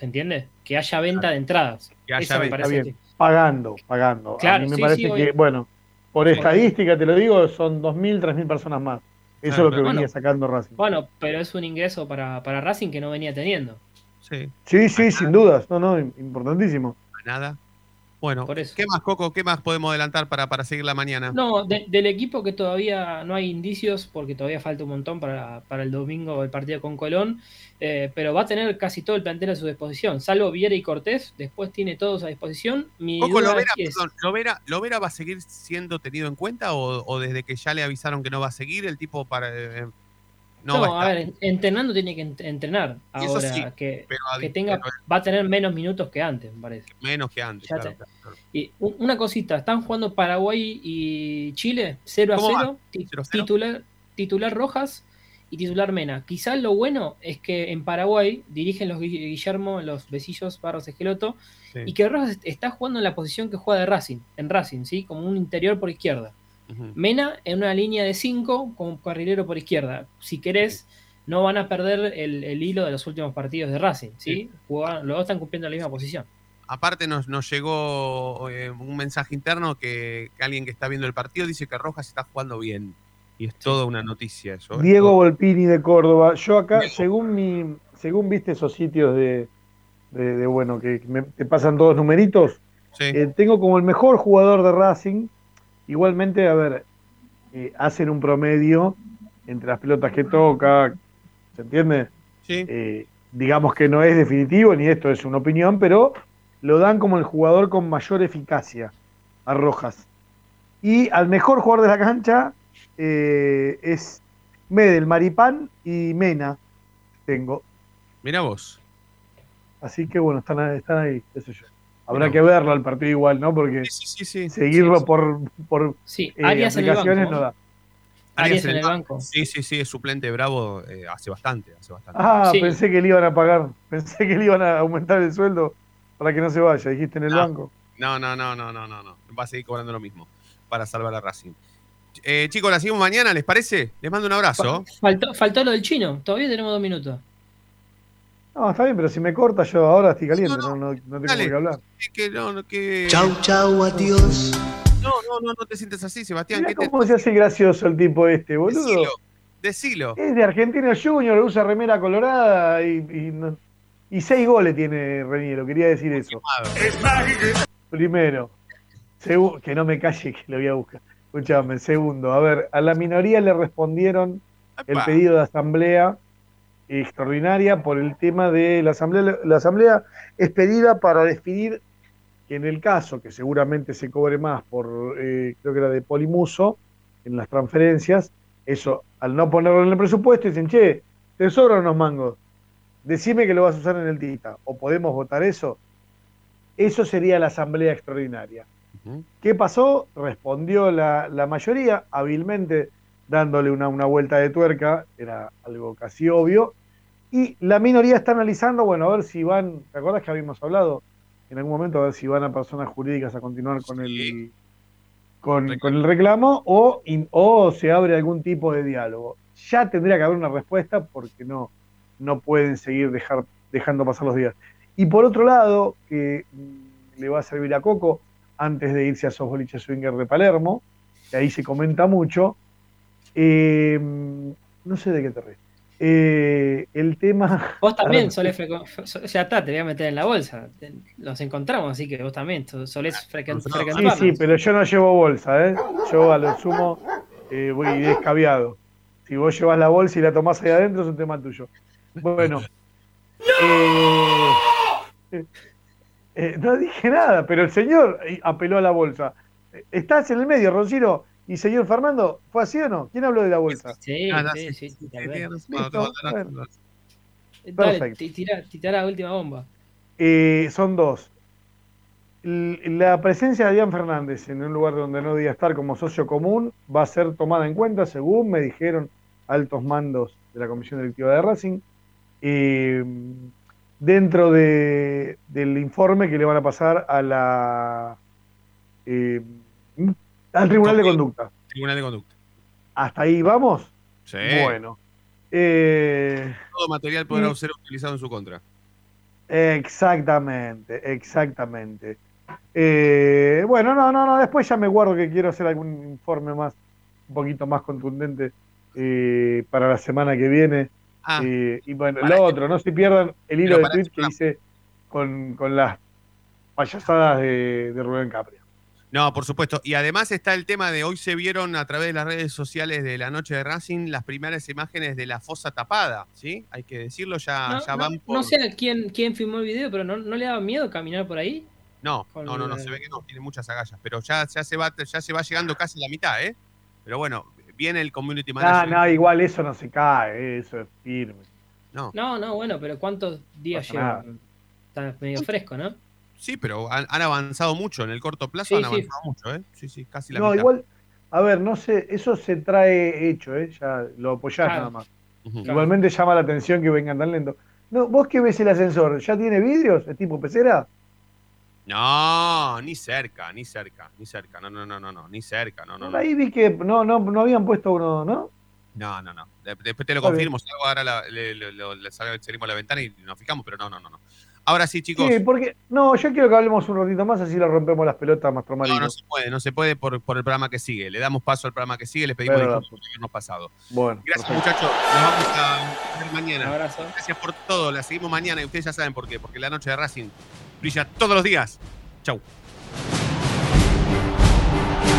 G: ¿Se entiende? Que haya venta de entradas.
C: Que haya
G: me parece
I: bien,
G: que-
I: pagando, pagando.
G: Claro,
I: a mí me
G: sí,
I: parece
G: sí,
I: que,
G: obvio.
I: bueno, por estadística te lo digo, son 2.000, 3.000 personas más. Eso
G: Claro,
I: es lo que
G: bueno.
I: venía sacando Racing.
G: Bueno, pero es un ingreso para, para Racing que no venía teniendo.
C: Sí.
I: Sí, sí, sin dudas. No, no, importantísimo.
C: Nada. Bueno,
G: Por eso.
C: ¿qué más, Coco? ¿Qué más podemos adelantar para, para seguir la mañana?
G: No, de- del equipo que todavía no hay indicios, porque todavía falta un montón para, para el domingo el partido con Colón, eh, pero va a tener casi todo el plantel a su disposición, salvo Viera y Cortés, después tiene todos a disposición. Mi
C: Coco, ¿Lovera,
G: es-
C: perdón, ¿Lovera, Lovera va a seguir siendo tenido en cuenta o, o desde que ya le avisaron que no va a seguir el tipo para... eh, no,
G: No,
C: va a
G: ver, entrenando tiene que ent- entrenar. Ahora
C: sí,
G: que, tenga,
C: pero-
G: va a tener menos minutos que antes, me parece.
C: Menos que antes,
G: Ya
C: claro,
G: te-
C: claro, claro.
G: Y una cosita, están jugando Paraguay y Chile 0 a
C: ¿Cómo
G: 0,
C: va?
G: ti-
C: 0 a 0.
G: titular, titular Rojas y titular Mena. Quizás lo bueno es que en Paraguay dirigen los Gui- Guillermo, los Besillos, Barros Esqueloto,
C: Sí.
G: y que Rojas está jugando en la posición que juega de Racing, en Racing, ¿sí? Como un interior por izquierda. Mena en una línea de 5 como carrilero por izquierda. Si querés, no van a perder el, el hilo de los últimos partidos de Racing, ¿sí? Jugaban- los dos están cumpliendo la misma posición.
C: Aparte nos, nos llegó eh, un mensaje interno que, que alguien que está viendo el partido dice que Rojas está jugando bien. Y es toda una noticia eso. ¿eh?
I: Diego Volpini de Córdoba. Yo acá, según mi, según viste esos sitios de, de, de, bueno, que me, te pasan todos numeritos, eh, tengo como el mejor jugador de Racing. Igualmente, a ver, eh, hacen un promedio entre las pelotas que toca, ¿se entiende?
C: Sí.
I: Eh, digamos que no es definitivo, ni esto es una opinión, pero lo dan como el jugador con mayor eficacia a Rojas. Y al mejor jugador de la cancha eh, es Medel, Maripán y Mena. Tengo.
C: Mira vos.
I: Así que bueno, están, ahí- están ahí, sé yo. Habrá que verlo al partido igual, ¿no? Porque seguirlo por, por
G: Sí,
I: eh,
G: Arias en el
I: aplicaciones
G: banco,
I: no da.
G: Arias en el banco.
C: Sí, sí, sí, es suplente bravo eh, hace bastante, hace bastante.
I: Ah, pensé que le iban a pagar, pensé que le iban a aumentar el sueldo para que no se vaya, dijiste en el
C: No.
I: banco.
C: No, no, no, no, no, no, no. Va a seguir cobrando lo mismo para salvar a Racing. Eh, chicos, la seguimos mañana, ¿les parece? Les mando un abrazo.
G: Faltó, faltó lo del chino, todavía tenemos dos minutos.
I: No, está bien, pero si me corta yo ahora estoy caliente, no, no, no tengo hablar.
C: Es que no, no, que...
I: Chau, chau, adiós.
C: No, no, no, no te sientes así, Sebastián.
I: Mirá
C: ¿qué te...
I: cómo se hace gracioso el tipo este, boludo.
C: Decilo, decilo.
I: Es de Argentino Junior, usa remera colorada y, y, no- y seis goles tiene Reñero, quería decir eso. Primero. Segu- que no me calle que lo voy a buscar. Escuchame, segundo, a ver, a la minoría le respondieron el pedido de asamblea extraordinaria por el tema de la asamblea. La asamblea es pedida para definir que en el caso que seguramente se cobre más por, eh, creo que era de Polimuso, en las transferencias, eso, al no ponerlo en el presupuesto, dicen, che, te sobran unos mangos, decime que lo vas a usar en el TITA, o podemos votar eso. Eso sería la asamblea extraordinaria. ¿Qué pasó? Respondió la, la mayoría, hábilmente dándole una, una vuelta de tuerca, era algo casi obvio, y la minoría está analizando, bueno, a ver si van, ¿te acuerdas que habíamos hablado en algún momento, a ver si van a personas jurídicas a continuar con el, con, con el reclamo o, in- o se abre algún tipo de diálogo? Ya tendría que haber una respuesta porque no, no pueden seguir dejar, dejando pasar los días. Y por otro lado, que le va a servir a Coco antes de irse a esos boliches swinger de Palermo, que ahí se comenta mucho. eh, no sé de qué te ríes. Eh, el tema.
G: Vos también solés frecuentar. Ya está, te voy a meter en la bolsa. Los encontramos, así que vos también so- solés frecu-
I: Sí, sí, pero yo no llevo bolsa, ¿eh? Yo a lo sumo eh, voy descaviado. Si vos llevas la bolsa y la tomás ahí adentro, es un tema tuyo. Bueno. eh, eh, no dije nada, pero el señor apeló a la bolsa. ¿Estás en el medio, Roncino? ¿Y señor Fernando? ¿Fue así o no? ¿Quién habló de la bolsa?
G: Sí,
C: Ah,
G: sí,
C: sí,
G: sí, tal vez. Dale, tira la última bomba.
I: Eh, son dos. La presencia de Adrián Fernández en un lugar donde no debía estar como socio común va a ser tomada en cuenta, según me dijeron altos mandos de la Comisión Directiva de Racing, eh, dentro de- del informe que le van a pasar a la eh, al Tribunal de Conducta.
C: Tribunal de Conducta.
I: ¿Hasta ahí vamos?
C: Sí.
I: Bueno. Eh,
C: Todo material podrá
I: y-
C: ser utilizado en su contra.
I: Exactamente, exactamente. Eh, bueno, no, no, no, después ya me guardo que quiero hacer algún informe más, un poquito más contundente eh, para la semana que viene.
C: Ah,
I: Eh, y bueno, lo otro, no se pierdan el hilo de tweet que hice con, con las payasadas de, de Rubén Capria.
C: No, por supuesto. Y además está el tema de hoy se vieron a través de las redes sociales de la noche de Racing las primeras imágenes de la fosa tapada, ¿sí? Hay que decirlo, ya,
G: No,
C: ya
G: no-
C: van por...
G: no sé quién, quién filmó el video, pero ¿no, no le daba miedo caminar por ahí?
C: No,
G: con
C: no, no, no,
G: el-
C: se ve que no, tiene muchas agallas, pero ya, ya, se va, ya se va llegando casi a la mitad, ¿eh? Pero bueno, viene el community
I: No,
C: manager.
I: no, igual eso no se cae, eso es firme.
C: No.
G: No, no, bueno, pero ¿cuántos días lleva? Está medio fresco, ¿no?
C: Sí, pero han, han avanzado mucho, en el corto plazo
G: Sí,
C: han
G: sí.
C: avanzado mucho, ¿eh? Sí, sí, casi la
I: No,
C: mitad.
I: igual, a ver, no sé, eso se trae hecho, ¿eh? Ya lo apoyás
G: Claro.
I: nada más. Igualmente llama la atención que vengan tan lento. No, ¿Vos qué ves el ascensor? ¿Ya tiene vidrios? ¿Es tipo pecera?
C: No, ni cerca, ni cerca, ni cerca, no, no, no, no, no, ni cerca, no, no, no.
I: Ahí vi que no, no, no habían puesto uno, ¿no?
C: No, no, no. De- Después te lo confirmo. salgo Ahora la, le, le- le salimos a la ventana y nos fijamos, pero no, no, no. no. Ahora sí, chicos.
I: Sí, porque. No, yo quiero que hablemos un ratito más, así le rompemos las pelotas más
C: No, no se puede, no se puede por, por el programa que sigue. Le damos paso al programa que sigue, les pedimos disculpas por habernos pasado.
I: Bueno.
C: Gracias,
I: perfecto.
C: muchachos. Nos vamos a ver mañana.
G: Un abrazo.
C: Gracias por todo. La seguimos mañana y ustedes ya saben por qué. Porque la noche de Racing brilla todos los días. Chau.